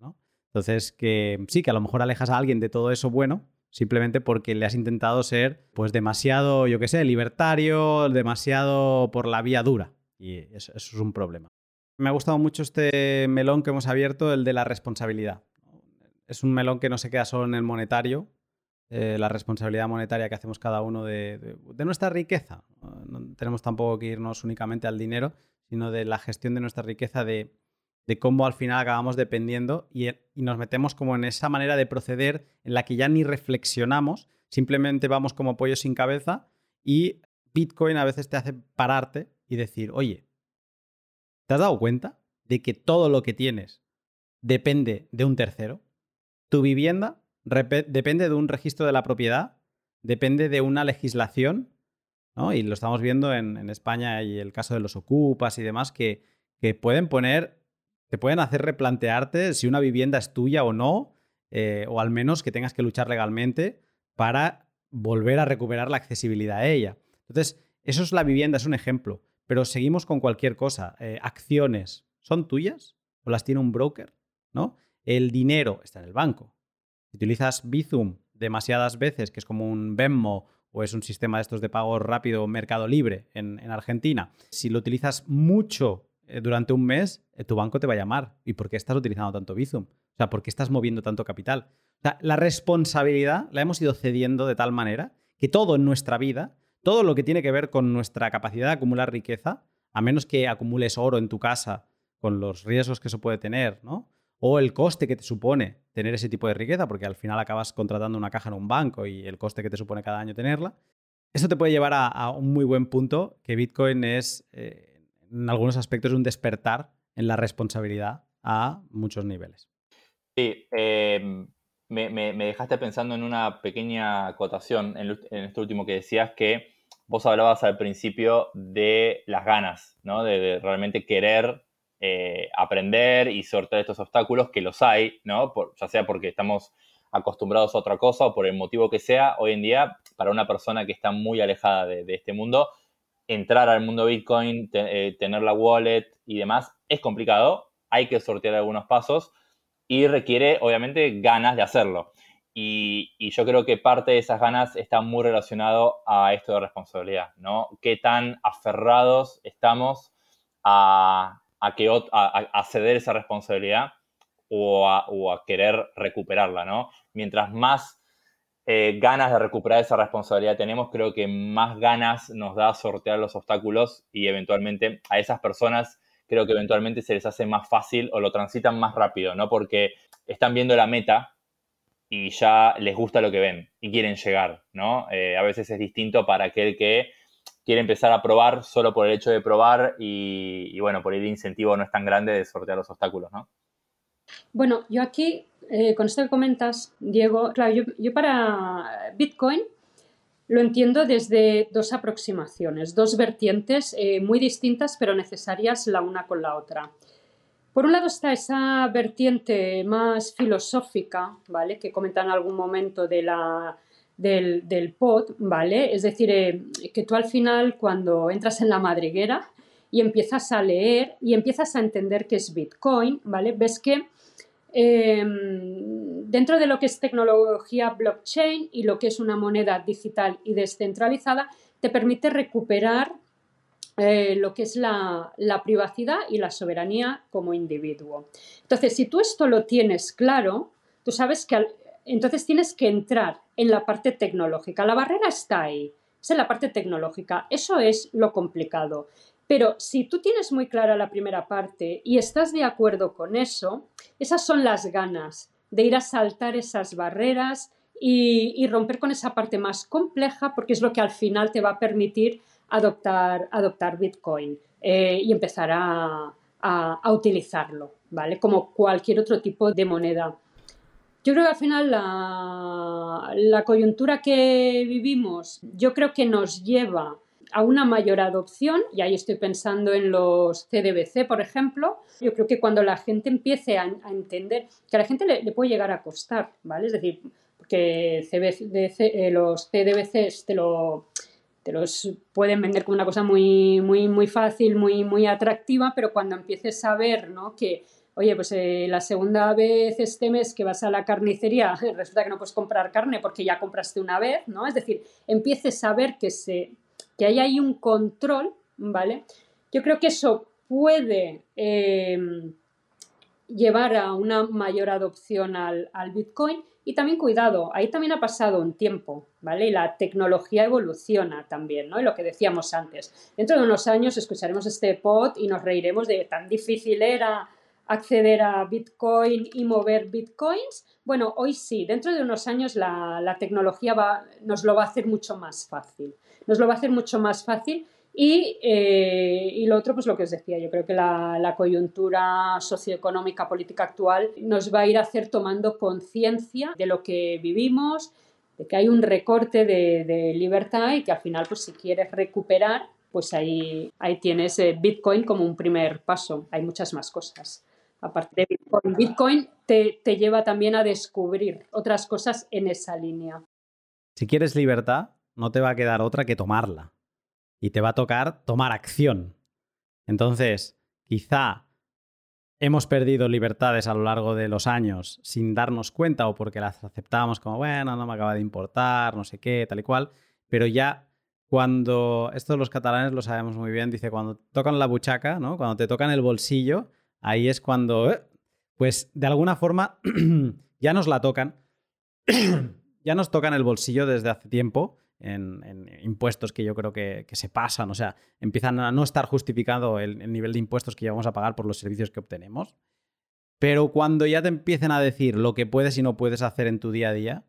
Entonces, que sí, que a lo mejor alejas a alguien de todo eso bueno, simplemente porque le has intentado ser, pues, demasiado, yo qué sé, libertario, demasiado por la vía dura. Y eso, es un problema. Me ha gustado mucho este melón que hemos abierto, el de la responsabilidad. Es un melón que no se queda solo en el monetario, eh, la responsabilidad monetaria que hacemos cada uno de, de, nuestra riqueza. No tenemos tampoco que irnos únicamente al dinero, sino de la gestión de nuestra riqueza, de de cómo al final acabamos dependiendo y, nos metemos como en esa manera de proceder en la que ya ni reflexionamos, simplemente vamos como pollo sin cabeza y Bitcoin a veces te hace pararte y decir, oye, ¿te has dado cuenta de que todo lo que tienes depende de un tercero? Tu vivienda depende de un registro de la propiedad, depende de una legislación, ¿no? y lo estamos viendo en, España y el caso de los ocupas y demás, que, que pueden poner te pueden hacer replantearte si una vivienda es tuya o no, eh, o al menos que tengas que luchar legalmente para volver a recuperar la accesibilidad a ella. Entonces, eso es la vivienda, es un ejemplo, pero seguimos con cualquier cosa. Eh, acciones, ¿son tuyas o las tiene un broker? ¿no? El dinero está en el banco. Si utilizas Bizum demasiadas veces, que es como un Venmo o es un sistema de estos de pago rápido, Mercado Libre en, en Argentina, si lo utilizas mucho eh, durante un mes, eh, tu banco te va a llamar. ¿Y por qué estás utilizando tanto Bizum? O sea, ¿por qué estás moviendo tanto capital? O sea, la responsabilidad la hemos ido cediendo de tal manera que todo en nuestra vida, todo lo que tiene que ver con nuestra capacidad de acumular riqueza, a menos que acumules oro en tu casa con los riesgos que eso puede tener, ¿no? O el coste que te supone tener ese tipo de riqueza, porque al final acabas contratando una caja en un banco y el coste que te supone cada año tenerla. Eso te puede llevar a, un muy buen punto, que Bitcoin es eh, en algunos aspectos un despertar en la responsabilidad a muchos niveles. Sí, em, me, dejaste pensando en una pequeña acotación en, esto último que decías que vos hablabas al principio de las ganas, ¿no? de, realmente querer eh, aprender y sortear estos obstáculos, que los hay, ¿no? ya sea porque estamos acostumbrados a otra cosa o por el motivo que sea, hoy en día, para una persona que está muy alejada de este mundo, entrar al mundo Bitcoin, eh, tener la wallet y demás, es complicado, hay que sortear algunos pasos y requiere obviamente ganas de hacerlo. Y, yo creo que parte de esas ganas está muy relacionado a esto de responsabilidad, ¿no? Qué tan aferrados estamos a, ceder esa responsabilidad a, o a querer recuperarla, ¿no? Mientras más eh, ganas de recuperar esa responsabilidad tenemos, creo que más ganas nos da sortear los obstáculos y eventualmente a esas personas creo que eventualmente se les hace más fácil o lo transitan más rápido, ¿no? Porque están viendo la meta y ya les gusta lo que ven y quieren llegar, ¿no? Eh, a veces es distinto para aquel que quiere empezar a probar solo por el hecho de probar y, bueno, por el incentivo no es tan grande de sortear los obstáculos, ¿no? Bueno, yo aquí, eh, con esto que comentas, Diego, claro, yo, para Bitcoin lo entiendo desde dos aproximaciones, dos vertientes eh, muy distintas pero necesarias la una con la otra. Por un lado está esa vertiente más filosófica, ¿vale? Que comentan en algún momento de la, del, del pod, ¿vale? Es decir, eh, que tú al final cuando entras en la madriguera y empiezas a leer y empiezas a entender qué es Bitcoin, ¿vale? Ves que em, dentro de lo que es tecnología blockchain y lo que es una moneda digital y descentralizada, te permite recuperar eh, lo que es la, privacidad y la soberanía como individuo. Entonces, si tú esto lo tienes claro, tú sabes que entonces tienes que entrar en la parte tecnológica. La barrera está ahí, es en la parte tecnológica. Eso es lo complicado. Pero si tú tienes muy clara la primera parte y estás de acuerdo con eso, esas son las ganas de ir a saltar esas barreras y, romper con esa parte más compleja porque es lo que al final te va a permitir adoptar, adoptar Bitcoin eh, y empezar a, a utilizarlo, ¿vale? Como cualquier otro tipo de moneda. Yo creo que al final la, coyuntura que vivimos, yo creo que nos lleva a una mayor adopción, y ahí estoy pensando en los CDBC, por ejemplo, yo creo que cuando la gente empiece a, entender que a la gente le, puede llegar a costar, ¿vale? Es decir, que eh, los CDBCs te, lo, te los pueden vender como una cosa muy, muy, muy fácil, muy, muy atractiva, pero cuando empieces a ver ¿no? que oye, pues eh, la segunda vez este mes que vas a la carnicería, resulta que no puedes comprar carne porque ya compraste una vez, ¿no? Es decir, empieces a ver que, se, que hay ahí un control, ¿vale? Yo creo que eso puede em, llevar a una mayor adopción al, al, Bitcoin y también cuidado, ahí también ha pasado un tiempo, ¿vale? Y la tecnología evoluciona también, ¿no? Y lo que decíamos antes, dentro de unos años escucharemos este pod y nos reiremos de tan difícil era acceder a Bitcoin y mover Bitcoins? Bueno, hoy sí, dentro de unos años la, tecnología nos lo va a hacer mucho más fácil. Nos lo va a hacer mucho más fácil y, eh, y, lo otro, pues lo que os decía, yo creo que la, coyuntura socioeconómica, política actual nos va a ir a hacer tomando conciencia de lo que vivimos, de que hay un recorte de, de, libertad y que al final, pues si quieres recuperar, pues ahí, ahí tienes eh, Bitcoin como un primer paso. Hay muchas más cosas aparte de Bitcoin. Bitcoin te, te lleva también a descubrir otras cosas en esa línea. Si quieres libertad, no te va a quedar otra que tomarla. Y te va a tocar tomar acción. Entonces, quizá hemos perdido libertades a lo largo de los años sin darnos cuenta o porque las aceptábamos como, bueno, no me acaba de importar, no sé qué, tal y cual, pero ya cuando, esto los catalanes lo sabemos muy bien, dice, cuando tocan la buchaca, ¿no? Cuando te tocan el bolsillo, ahí es cuando, eh, pues de alguna forma ya nos la tocan, ya nos tocan el bolsillo desde hace tiempo. En, impuestos que yo creo que, se pasan, o sea, empiezan a no estar justificado el, el nivel de impuestos que vamos a pagar por los servicios que obtenemos. Pero cuando ya te empiecen a decir lo que puedes y no puedes hacer en tu día a día,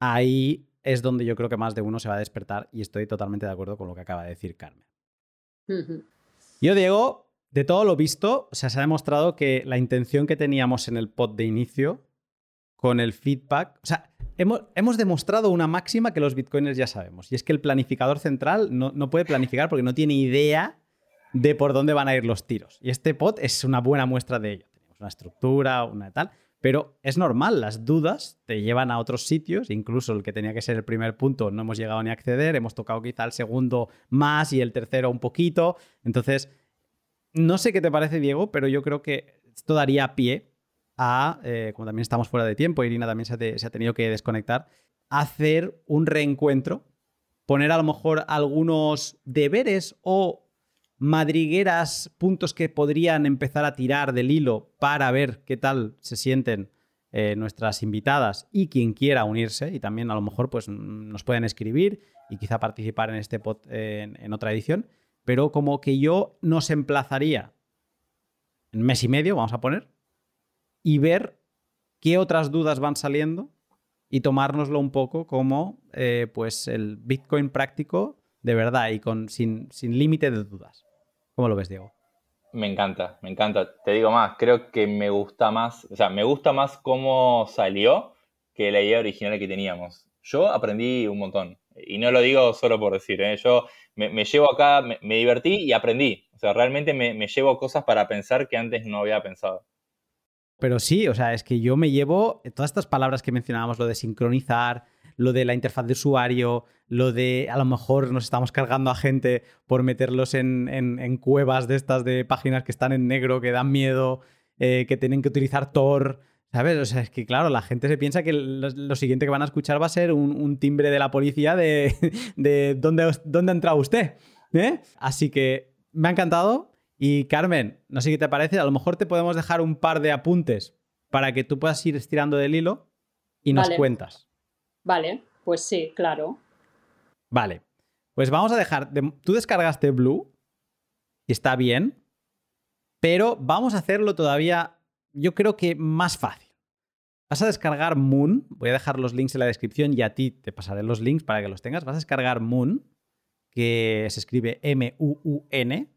ahí es donde yo creo que más de uno se va a despertar y estoy totalmente de acuerdo con lo que acaba de decir Carmen. Yo, Diego, de todo lo visto, se ha demostrado que la intención que teníamos en el pod de inicio, con el feedback, o sea, hemos, demostrado una máxima que los bitcoiners ya sabemos, y es que el planificador central no, no puede planificar porque no tiene idea de por dónde van a ir los tiros. Y este pod es una buena muestra de ello. Tenemos una estructura, una tal, pero es normal, las dudas te llevan a otros sitios, incluso el que tenía que ser el primer punto no hemos llegado ni a acceder, hemos tocado quizá el segundo más y el tercero un poquito. Entonces, no sé qué te parece, Diego, pero yo creo que esto daría pie a, eh, como también estamos fuera de tiempo, Irina también se ha, tenido que desconectar, hacer un reencuentro, poner a lo mejor algunos deberes o madrigueras, puntos que podrían empezar a tirar del hilo para ver qué tal se sienten eh, nuestras invitadas y quien quiera unirse y también a lo mejor pues nos pueden escribir y quizá participar en este pod en otra edición pero como que yo nos emplazaría en mes y medio, vamos a poner, y ver qué otras dudas van saliendo y tomárnoslo un poco como eh, pues el Bitcoin práctico de verdad y con, sin, sin límite de dudas. ¿Cómo lo ves, Diego? Me encanta, me encanta. Te digo más, creo que me gusta más, o sea, me gusta más cómo salió que la idea original que teníamos. Yo aprendí un montón. Y no lo digo solo por decir, ¿eh? yo me, llevo acá, me, divertí y aprendí. O sea, realmente me, llevo cosas para pensar que antes no había pensado. Pero sí, o sea, es que yo me llevo todas estas palabras que mencionábamos, lo de sincronizar, lo de la interfaz de usuario, lo de a lo mejor nos estamos cargando a gente por meterlos en, cuevas de estas de páginas que están en negro, que dan miedo, eh, que tienen que utilizar Tor. ¿Sabes? O sea, es que claro, la gente se piensa que lo, siguiente que van a escuchar va a ser un, timbre de la policía de, de ¿dónde, ¿dónde ha entrado usted? ¿Eh? Así que me ha encantado. Y Carmen, no sé qué te parece, a lo mejor te podemos dejar un par de apuntes para que tú puedas ir estirando del hilo y nos cuentas. Vale, pues sí, claro. Vale, pues vamos a dejar, tú descargaste Blue y está bien, pero vamos a hacerlo todavía, yo creo que más fácil. Vas a descargar Moon, voy a dejar los links en la descripción y a ti te pasaré los links para que los tengas. Vas a descargar Moon, que se escribe M-U-U-N,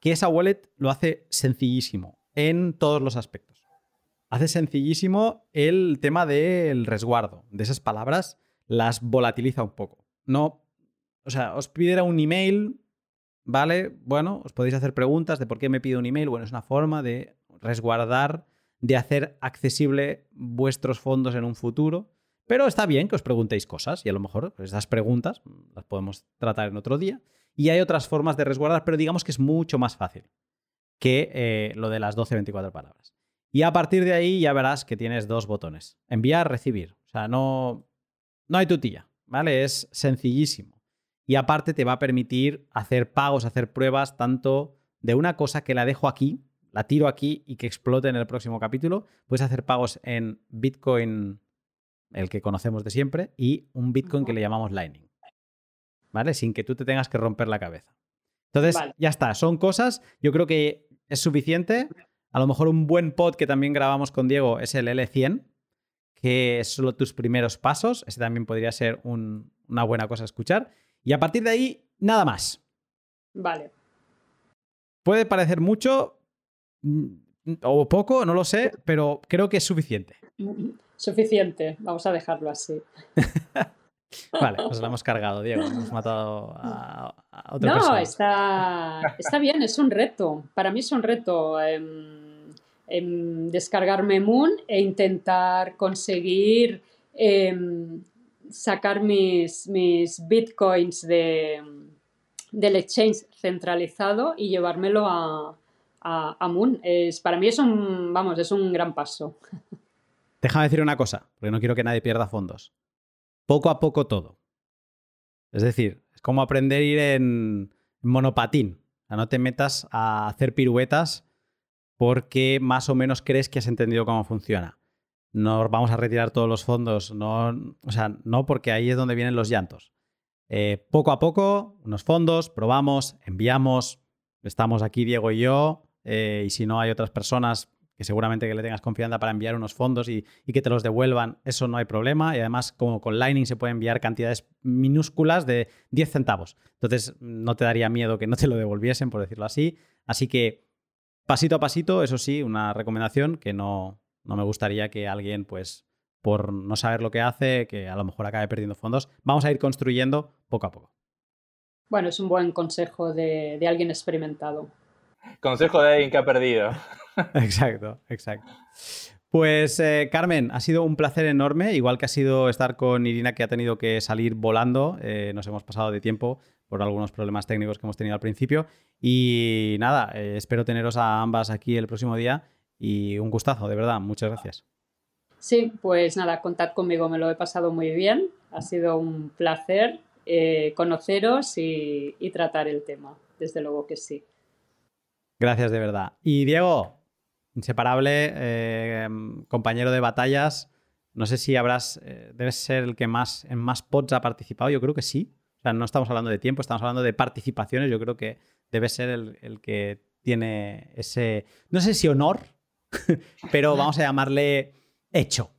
que esa wallet lo hace sencillísimo en todos los aspectos hace sencillísimo el tema del resguardo. De esas palabras las volatiliza un poco. No, o sea, os pide un email, ¿vale? Bueno, os podéis hacer preguntas de por qué me pide un email. Bueno, es una forma de resguardar, de hacer accesible vuestros fondos en un futuro. Pero está bien que os preguntéis cosas y a lo mejor esas preguntas las podemos tratar en otro día. Y hay otras formas de resguardar, pero digamos que es mucho más fácil que eh, lo de las 12-24 palabras. Y a partir de ahí ya verás que tienes dos botones. Enviar, recibir. O sea, no, no hay tutilla, ¿vale? Es sencillísimo. Y aparte te va a permitir hacer pagos, hacer pruebas tanto de una cosa que la dejo aquí, la tiro aquí y que explote en el próximo capítulo. Puedes hacer pagos en Bitcoin, el que conocemos de siempre, y un Bitcoin que le llamamos Lightning. ¿Vale? Sin que tú te tengas que romper la cabeza. Entonces, ya está. Son cosas, yo creo que es suficiente a lo mejor un buen pod que también grabamos con Diego es el L100, que es solo tus primeros pasos. Ese también podría ser una buena cosa a escuchar. Y a partir de ahí, nada más. Vale. Puede parecer mucho o poco, no lo sé, pero creo que es suficiente. Suficiente, vamos a dejarlo así. Vale, pues lo hemos cargado, Diego. Hemos matado a, otro No, está, está bien, es un reto. Para mí es un reto em, em, descargarme Moon e intentar conseguir em, sacar mis, mis bitcoins de, del exchange centralizado y llevármelo a, a, Moon. Es, para mí es un, vamos, es un gran paso. Déjame decir una cosa, porque no quiero que nadie pierda fondos poco a poco todo. Es decir, es como aprender a ir en monopatín. O sea, no te metas a hacer piruetas porque más o menos crees que has entendido cómo funciona. No vamos a retirar todos los fondos, no, o sea, no porque ahí es donde vienen los llantos. Eh, poco a poco, unos fondos, probamos, enviamos, estamos aquí Diego y yo, eh, y si no hay otras personas, que seguramente que le tengas confianza para enviar unos fondos y, que te los devuelvan, eso no hay problema. Y además, como con Lightning se puede enviar cantidades minúsculas de 10 centavos. Entonces, no te daría miedo que no te lo devolviesen, por decirlo así. Así que, pasito a pasito, eso sí, una recomendación que no, no me gustaría que alguien, pues, por no saber lo que hace, que a lo mejor acabe perdiendo fondos. Vamos a ir construyendo poco a poco. Bueno, es un buen consejo de, de alguien experimentado. Consejo de alguien que ha perdido. exacto, exacto. Pues eh, Carmen, ha sido un placer enorme, igual que ha sido estar con Irina que ha tenido que salir volando, eh, nos hemos pasado de tiempo por algunos problemas técnicos que hemos tenido al principio y nada, eh, espero teneros a ambas aquí el próximo día y un gustazo, de verdad, muchas gracias. Sí, pues nada, contad conmigo, me lo he pasado muy bien, ha sido un placer conoceros y tratar el tema, desde luego que sí. Gracias de verdad. Y Diego, inseparable, eh, compañero de batallas. No sé si habrás, eh, debes ser el que más en más pods ha participado. Yo creo que sí. O sea, no estamos hablando de tiempo, estamos hablando de participaciones. Yo creo que debe ser el, que tiene ese, no sé si honor, pero vamos a llamarle hecho.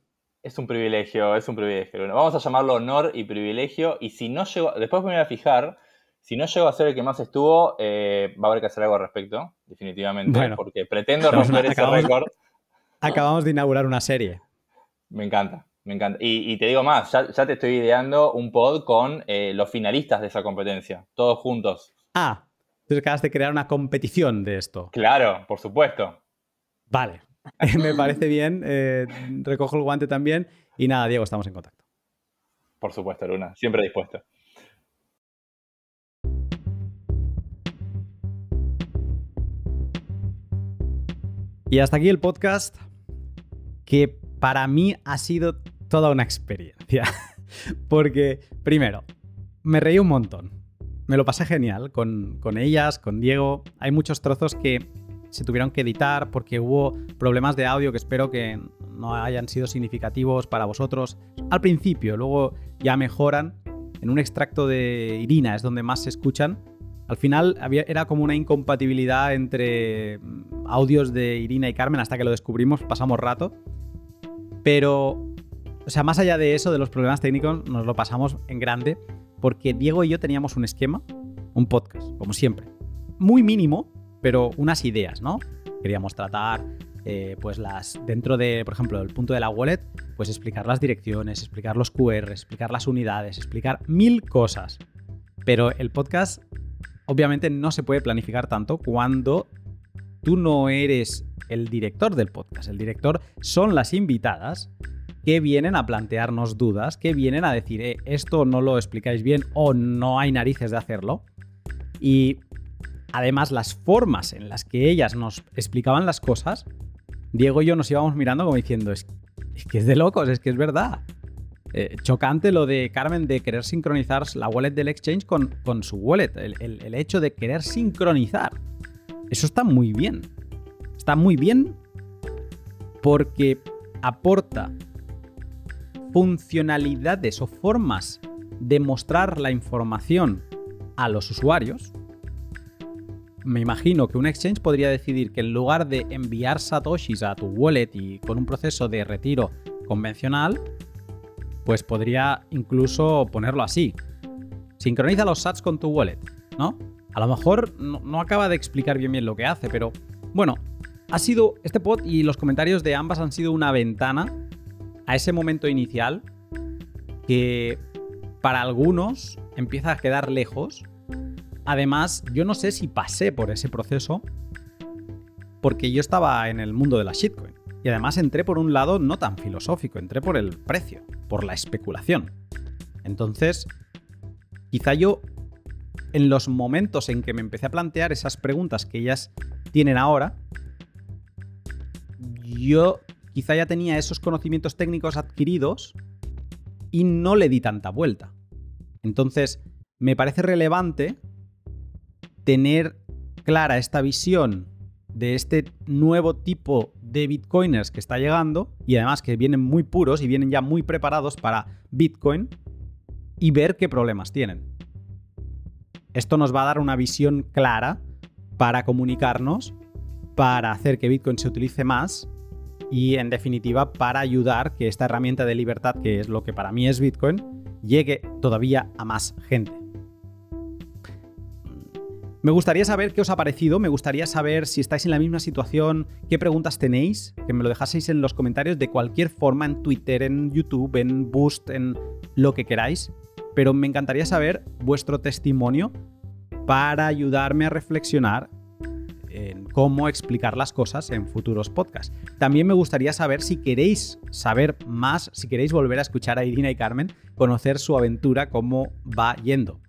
Es un privilegio, es un privilegio. vamos a llamarlo honor y privilegio. Y si no llego, después me voy a fijar Si no llego a ser el que más estuvo, eh, va a haber que hacer algo al respecto, definitivamente, porque pretendo romper ese récord. Acabamos de inaugurar una serie. Me encanta, me encanta. Y, te digo más, ya, te estoy ideando un pod con eh, los finalistas de esa competencia, todos juntos. Ah, entonces acabas de crear una competición de esto. Claro, por supuesto. Vale, me parece bien, eh, recojo el guante también y nada, Diego, estamos en contacto. Por supuesto, Luna, siempre dispuesto. Y hasta aquí el podcast que para mí ha sido toda una experiencia. Porque, primero, me reí un montón. Me lo pasé genial con, con ellas, con Diego. Hay muchos trozos que se tuvieron que editar porque hubo problemas de audio que espero que no hayan sido significativos para vosotros al principio, luego ya mejoran. En un extracto de Irina es donde más se escuchan. Al final era como una incompatibilidad entre mm, audios de Irina y Carmen hasta que lo descubrimos, pasamos rato. Pero, o sea, más allá de eso, de los problemas técnicos, nos lo pasamos en grande porque Diego y yo teníamos un esquema, un podcast, como siempre. Muy mínimo, pero unas ideas, ¿no? Queríamos tratar, eh, pues las, dentro de, por ejemplo, el punto de la wallet, pues explicar las direcciones, explicar los QR, explicar las unidades, explicar mil cosas. Pero el podcast, obviamente, no se puede planificar tanto cuando tú no eres el director del podcast. El director son las invitadas que vienen a plantearnos dudas, que vienen a decir, eh, esto no lo explicáis bien o no hay narices de hacerlo. Y Además, las formas en las que ellas nos explicaban las cosas, Diego y yo nos íbamos mirando como diciendo, es, que es de locos, es que es verdad. Eh, chocante lo de Carmen de querer sincronizar la wallet del exchange con, con su wallet. El, hecho de querer sincronizar. Eso está muy bien. Está muy bien porque aporta funcionalidades o formas de mostrar la información a los usuarios me imagino que un exchange podría decidir que en lugar de enviar satoshis a tu wallet y con un proceso de retiro convencional, pues podría incluso ponerlo así. Sincroniza los sats con tu wallet, ¿no? A lo mejor no, acaba de explicar bien bien lo que hace, pero bueno, ha sido este pod y los comentarios de ambas han sido una ventana a ese momento inicial que para algunos empieza a quedar lejos Además, yo no sé si pasé por ese proceso porque yo estaba en el mundo de la shitcoin. Y además entré por un lado no tan filosófico, entré por el precio, por la especulación. Entonces, quizá yo, en los momentos en que me empecé a plantear esas preguntas que ellas tienen ahora, yo quizá ya tenía esos conocimientos técnicos adquiridos y no le di tanta vuelta. Entonces, me parece relevante tener clara esta visión de este nuevo tipo de bitcoiners que está llegando y además que vienen muy puros y vienen ya muy preparados para Bitcoin y ver qué problemas tienen. Esto nos va a dar una visión clara para comunicarnos, para hacer que Bitcoin se utilice más y en definitiva para ayudar que esta herramienta de libertad, que es lo que para mí es Bitcoin, llegue todavía a más gente. Me gustaría saber qué os ha parecido, me gustaría saber si estáis en la misma situación, qué preguntas tenéis, que me lo dejaseis en los comentarios de cualquier forma, en Twitter, en YouTube, en Boost, en lo que queráis. Pero me encantaría saber vuestro testimonio para ayudarme a reflexionar en cómo explicar las cosas en futuros podcasts. También me gustaría saber si queréis saber más, si queréis volver a escuchar a Irina y Carmen, conocer su aventura, cómo va yendo.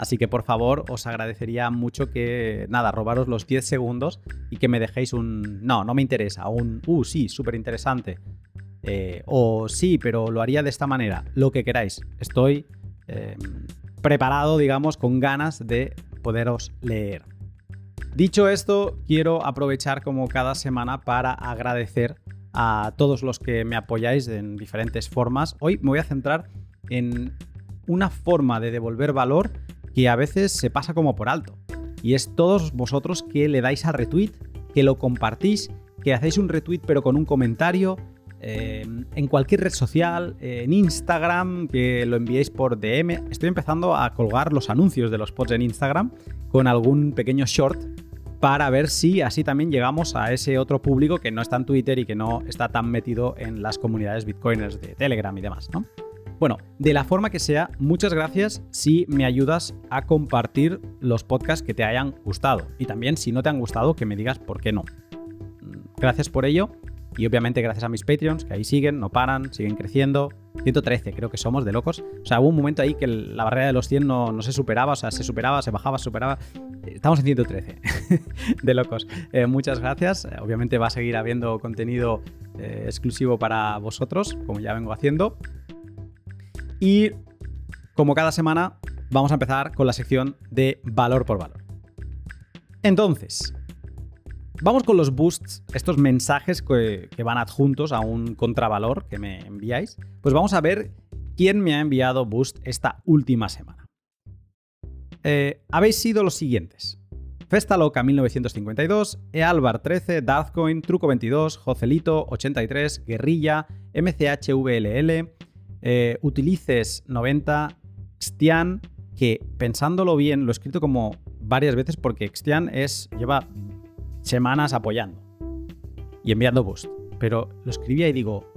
Así que por favor os agradecería mucho que, nada, robaros los 10 segundos y que me dejéis un, no, no me interesa, un, uh, sí, súper interesante. Eh, o sí, pero lo haría de esta manera, lo que queráis. Estoy em, preparado, digamos, con ganas de poderos leer. Dicho esto, quiero aprovechar como cada semana para agradecer a todos los que me apoyáis en diferentes formas. Hoy me voy a centrar en una forma de devolver valor que a veces se pasa como por alto. Y es todos vosotros que le dais a retweet, que lo compartís, que hacéis un retweet pero con un comentario, eh, en cualquier red social, en Instagram, que lo enviéis por DM. Estoy empezando a colgar los anuncios de los pods en Instagram con algún pequeño short para ver si así también llegamos a ese otro público que no está en Twitter y que no está tan metido en las comunidades bitcoiners de Telegram y demás. Bueno, de la forma que sea, muchas gracias si me ayudas a compartir los podcasts que te hayan gustado. Y también si no te han gustado, que me digas por qué no. Gracias por ello. Y obviamente gracias a mis Patreons, que ahí siguen, no paran, siguen creciendo. 113 creo que somos de locos. O sea, hubo un momento ahí que la barrera de los 100 no, se superaba, o sea, se superaba, se bajaba, se superaba. Estamos en 113 de locos. Eh, muchas gracias. Obviamente va a seguir habiendo contenido eh, exclusivo para vosotros, como ya vengo haciendo. Y como cada semana, vamos a empezar con la sección de valor por valor. Entonces, vamos con los boosts, estos mensajes que, van adjuntos a un contravalor que me enviáis. Pues vamos a ver quién me ha enviado boost esta última semana. Eh, habéis sido los siguientes. Festa Loca 1952, Ealbar 13, Darthcoin, Truco 22, Jocelito 83, Guerrilla, MCHVLL, eh, utilices 90 Xtian, que pensándolo bien, lo he escrito como varias veces porque Xtian es, lleva semanas apoyando y enviando boost. Pero lo escribía y digo,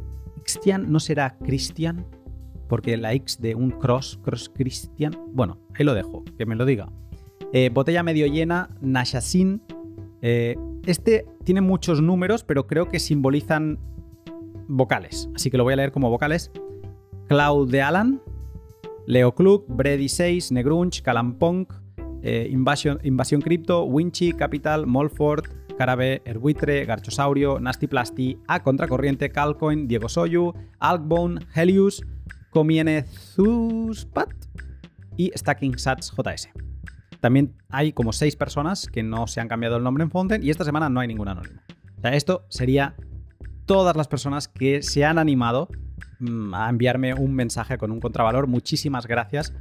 Xtian no será Christian, porque la X de un cross, cross Christian. Bueno, ahí lo dejo, que me lo diga. Eh, botella medio llena, Nashasin. Eh, este tiene muchos números, pero creo que simbolizan vocales, así que lo voy a leer como vocales. Cloud de Alan, Leo Klug, Brady 6, Negrunch, Calampong, eh, Invasión, Invasión Crypto, Winchy, Capital, Molford, Carabe, Erbuitre, Garchosaurio, Nasty Plasti, A Contracorriente, Calcoin, Diego Soyu, Alkbone, Helius, Comiene Zuspat y Stacking Sats JS. También hay como 6 personas que no se han cambiado el nombre en Fonten y esta semana no hay ningún anónimo. Esto sería todas las personas que se han animado a enviarme un mensaje con un contravalor. Muchísimas gracias.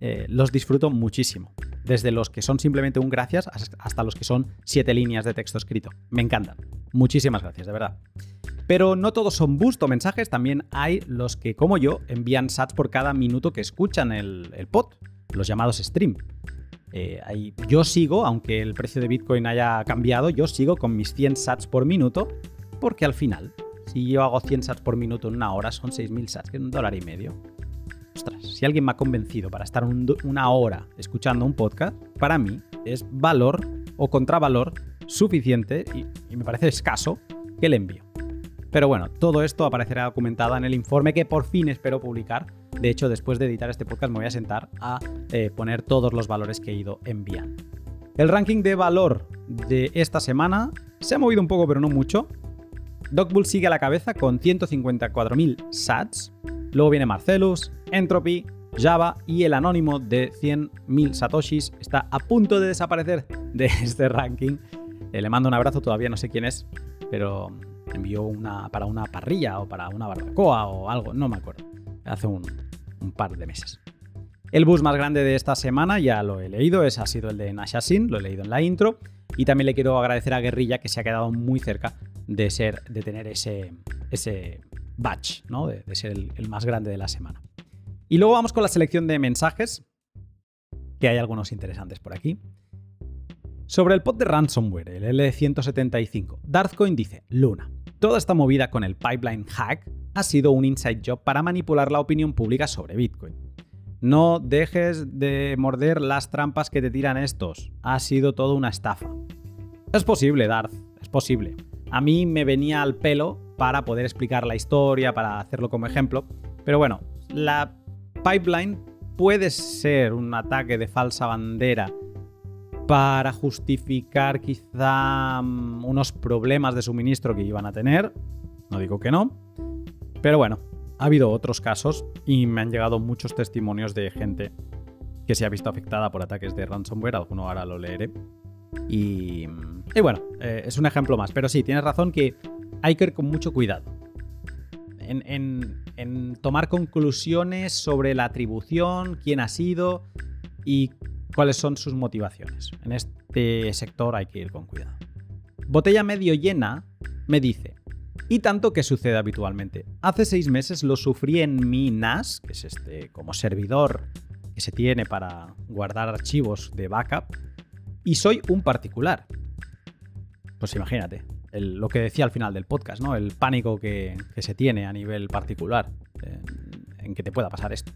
Eh, los disfruto muchísimo. Desde los que son simplemente un gracias hasta los que son siete líneas de texto escrito. Me encantan. Muchísimas gracias, de verdad. Pero no todos son boost o mensajes, también hay los que, como yo, envían sats por cada minuto que escuchan el, el pod, los llamados stream. Eh, yo sigo, aunque el precio de Bitcoin haya cambiado, yo sigo con mis 100 sats por minuto, porque al final si yo hago 100 sats por minuto en una hora, son 6.000 sats, que es un dólar y medio. Ostras, si alguien me ha convencido para estar una hora escuchando un podcast, para mí es valor o contravalor suficiente y, me parece escaso que le envío. Pero bueno, todo esto aparecerá documentado en el informe que por fin espero publicar. De hecho, después de editar este podcast me voy a sentar a eh, poner todos los valores que he ido enviando. El ranking de valor de esta semana se ha movido un poco, pero no mucho. Dogbull sigue a la cabeza con 154.000 sats. Luego viene Marcelus, Entropy, Java y el anónimo de 100.000 satoshis está a punto de desaparecer de este ranking. Eh, le mando un abrazo, todavía no sé quién es, pero envió una para una parrilla o para una barbacoa o algo, no me acuerdo. Hace un, par de meses. El bus más grande de esta semana, ya lo he leído, es, ha sido el de Nashashin, lo he leído en la intro. Y también le quiero agradecer a Guerrilla que se ha quedado muy cerca de, ser, de tener ese, ese batch, ¿no? de, ser el, más grande de la semana. Y luego vamos con la selección de mensajes, que hay algunos interesantes por aquí. Sobre el pod de ransomware, el L175, Darthcoin dice, Luna, toda esta movida con el pipeline hack ha sido un inside job para manipular la opinión pública sobre Bitcoin. No dejes de morder las trampas que te tiran estos. Ha sido toda una estafa. Es posible, Darth, es posible a mí me venía al pelo para poder explicar la historia, para hacerlo como ejemplo. Pero bueno, la pipeline puede ser un ataque de falsa bandera para justificar quizá mm, unos problemas de suministro que iban a tener. No digo que no. Pero bueno, ha habido otros casos y me han llegado muchos testimonios de gente que se ha visto afectada por ataques de ransomware. Alguno ahora lo leeré. Y, bueno, eh, es un ejemplo más. Pero sí, tienes razón que hay que ir con mucho cuidado. En, tomar conclusiones sobre la atribución, quién ha sido y cuáles son sus motivaciones. En este sector hay que ir con cuidado. Botella medio llena me dice, y tanto que sucede habitualmente. Hace seis meses lo sufrí en mi NAS, que es este como servidor que se tiene para guardar archivos de backup, y soy un particular. Pues imagínate, lo que decía al final del podcast, ¿no? El pánico que, se tiene a nivel particular en, en que te pueda pasar esto.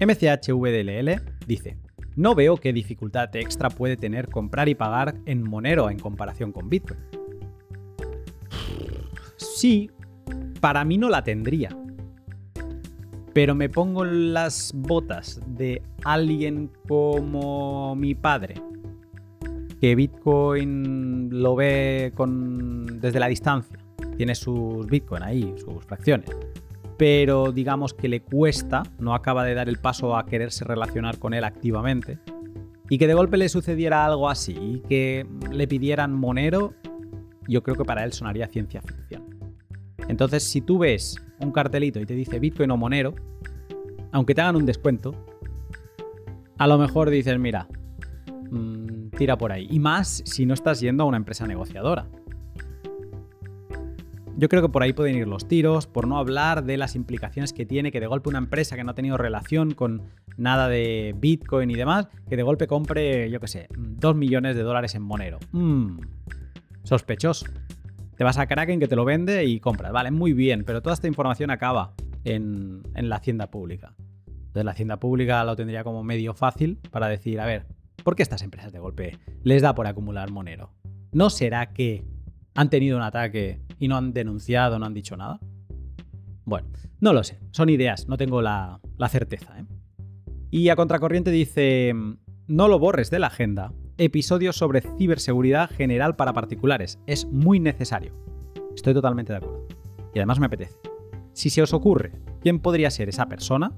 MCHVDLL dice, no veo qué dificultad extra puede tener comprar y pagar en Monero en comparación con Bitcoin. Sí, para mí no la tendría. Pero me pongo las botas de alguien como mi padre, que Bitcoin lo ve desde la distancia. Tiene sus Bitcoin ahí, sus fracciones. Pero digamos que le cuesta, no acaba de dar el paso a quererse relacionar con él activamente. Y que de golpe le sucediera algo así y que le pidieran Monero, yo creo que para él sonaría ciencia ficción. Entonces, si tú ves un cartelito y te dice Bitcoin o Monero, aunque te hagan un descuento, a lo mejor dices, mira, mm, tira por ahí. Y más si no estás yendo a una empresa negociadora. Yo creo que por ahí pueden ir los tiros, por no hablar de las implicaciones que tiene que de golpe una empresa que no ha tenido relación con nada de Bitcoin y demás, que de golpe compre, yo qué sé, 2 millones de dólares en Monero. Mmm, sospechoso. Te vas a Kraken que te lo vende y compras. Vale, muy bien, pero toda esta información acaba en la hacienda pública. Entonces la hacienda pública lo tendría como medio fácil para decir, a ver, ¿por qué estas empresas de golpe les da por acumular Monero? ¿No será que han tenido un ataque y no han denunciado, no han dicho nada? Bueno, no lo sé, son ideas, no tengo la, certeza. ¿eh? Y a contracorriente dice, no lo borres de la agenda, episodio sobre ciberseguridad general para particulares, es muy necesario. Estoy totalmente de acuerdo. Y además me apetece. Si se os ocurre quién podría ser esa persona,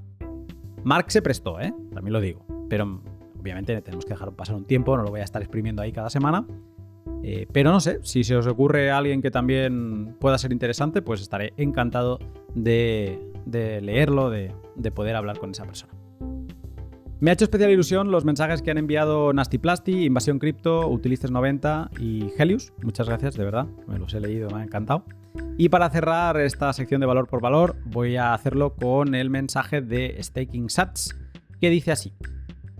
Mark se prestó, ¿eh? También lo digo. Pero obviamente tenemos que dejar pasar un tiempo, no lo voy a estar exprimiendo ahí cada semana. Eh, pero no sé, si se os ocurre alguien que también pueda ser interesante, pues estaré encantado de, leerlo, de, poder hablar con esa persona. Me ha hecho especial ilusión los mensajes que han enviado Nasty Plasti, Invasión Cripto, Utilices90 y Helius. Muchas gracias, de verdad. Me los he leído, me ha encantado. Y para cerrar esta sección de valor por valor, voy a hacerlo con el mensaje de Staking Sats, que dice así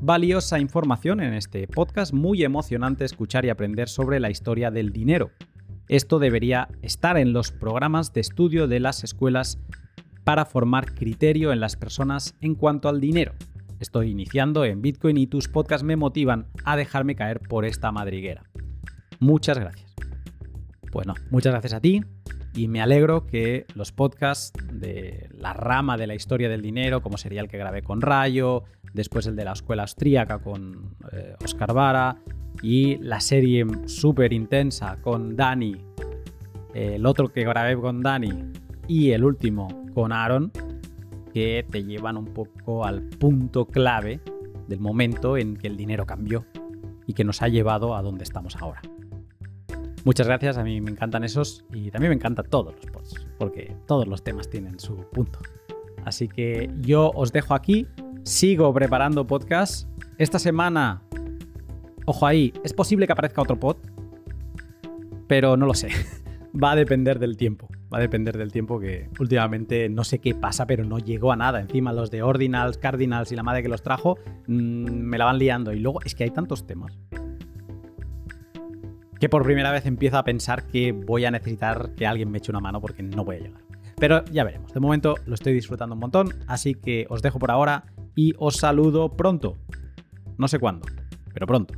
valiosa información en este podcast, muy emocionante escuchar y aprender sobre la historia del dinero. Esto debería estar en los programas de estudio de las escuelas para formar criterio en las personas en cuanto al dinero. Estoy iniciando en Bitcoin y tus podcasts me motivan a dejarme caer por esta madriguera. Muchas gracias. Bueno, muchas gracias a ti y me alegro que los podcasts de la rama de la historia del dinero, como sería el que grabé con Rayo, después el de la escuela austríaca con Oscar eh, Vara y la serie súper intensa con Dani, el otro que grabé con Dani y el último con Aaron, que te llevan un poco al punto clave del momento en que el dinero cambió y que nos ha llevado a donde estamos ahora. Muchas gracias, a mí me encantan esos y también me encantan todos los posts, porque todos los temas tienen su punto. Así que yo os dejo aquí Sigo preparando podcast. Esta semana, ojo ahí, es posible que aparezca otro pod, pero no lo sé. Va a depender del tiempo. Va a depender del tiempo que últimamente no sé qué pasa, pero no llegó a nada. Encima los de Ordinals, Cardinals y la madre que los trajo mm, me la van liando. Y luego es que hay tantos temas que por primera vez empiezo a pensar que voy a necesitar que alguien me eche una mano porque no voy a llegar. Pero ya veremos. De momento lo estoy disfrutando un montón, así que os dejo por ahora y os saludo pronto. No sé cuándo, pero pronto.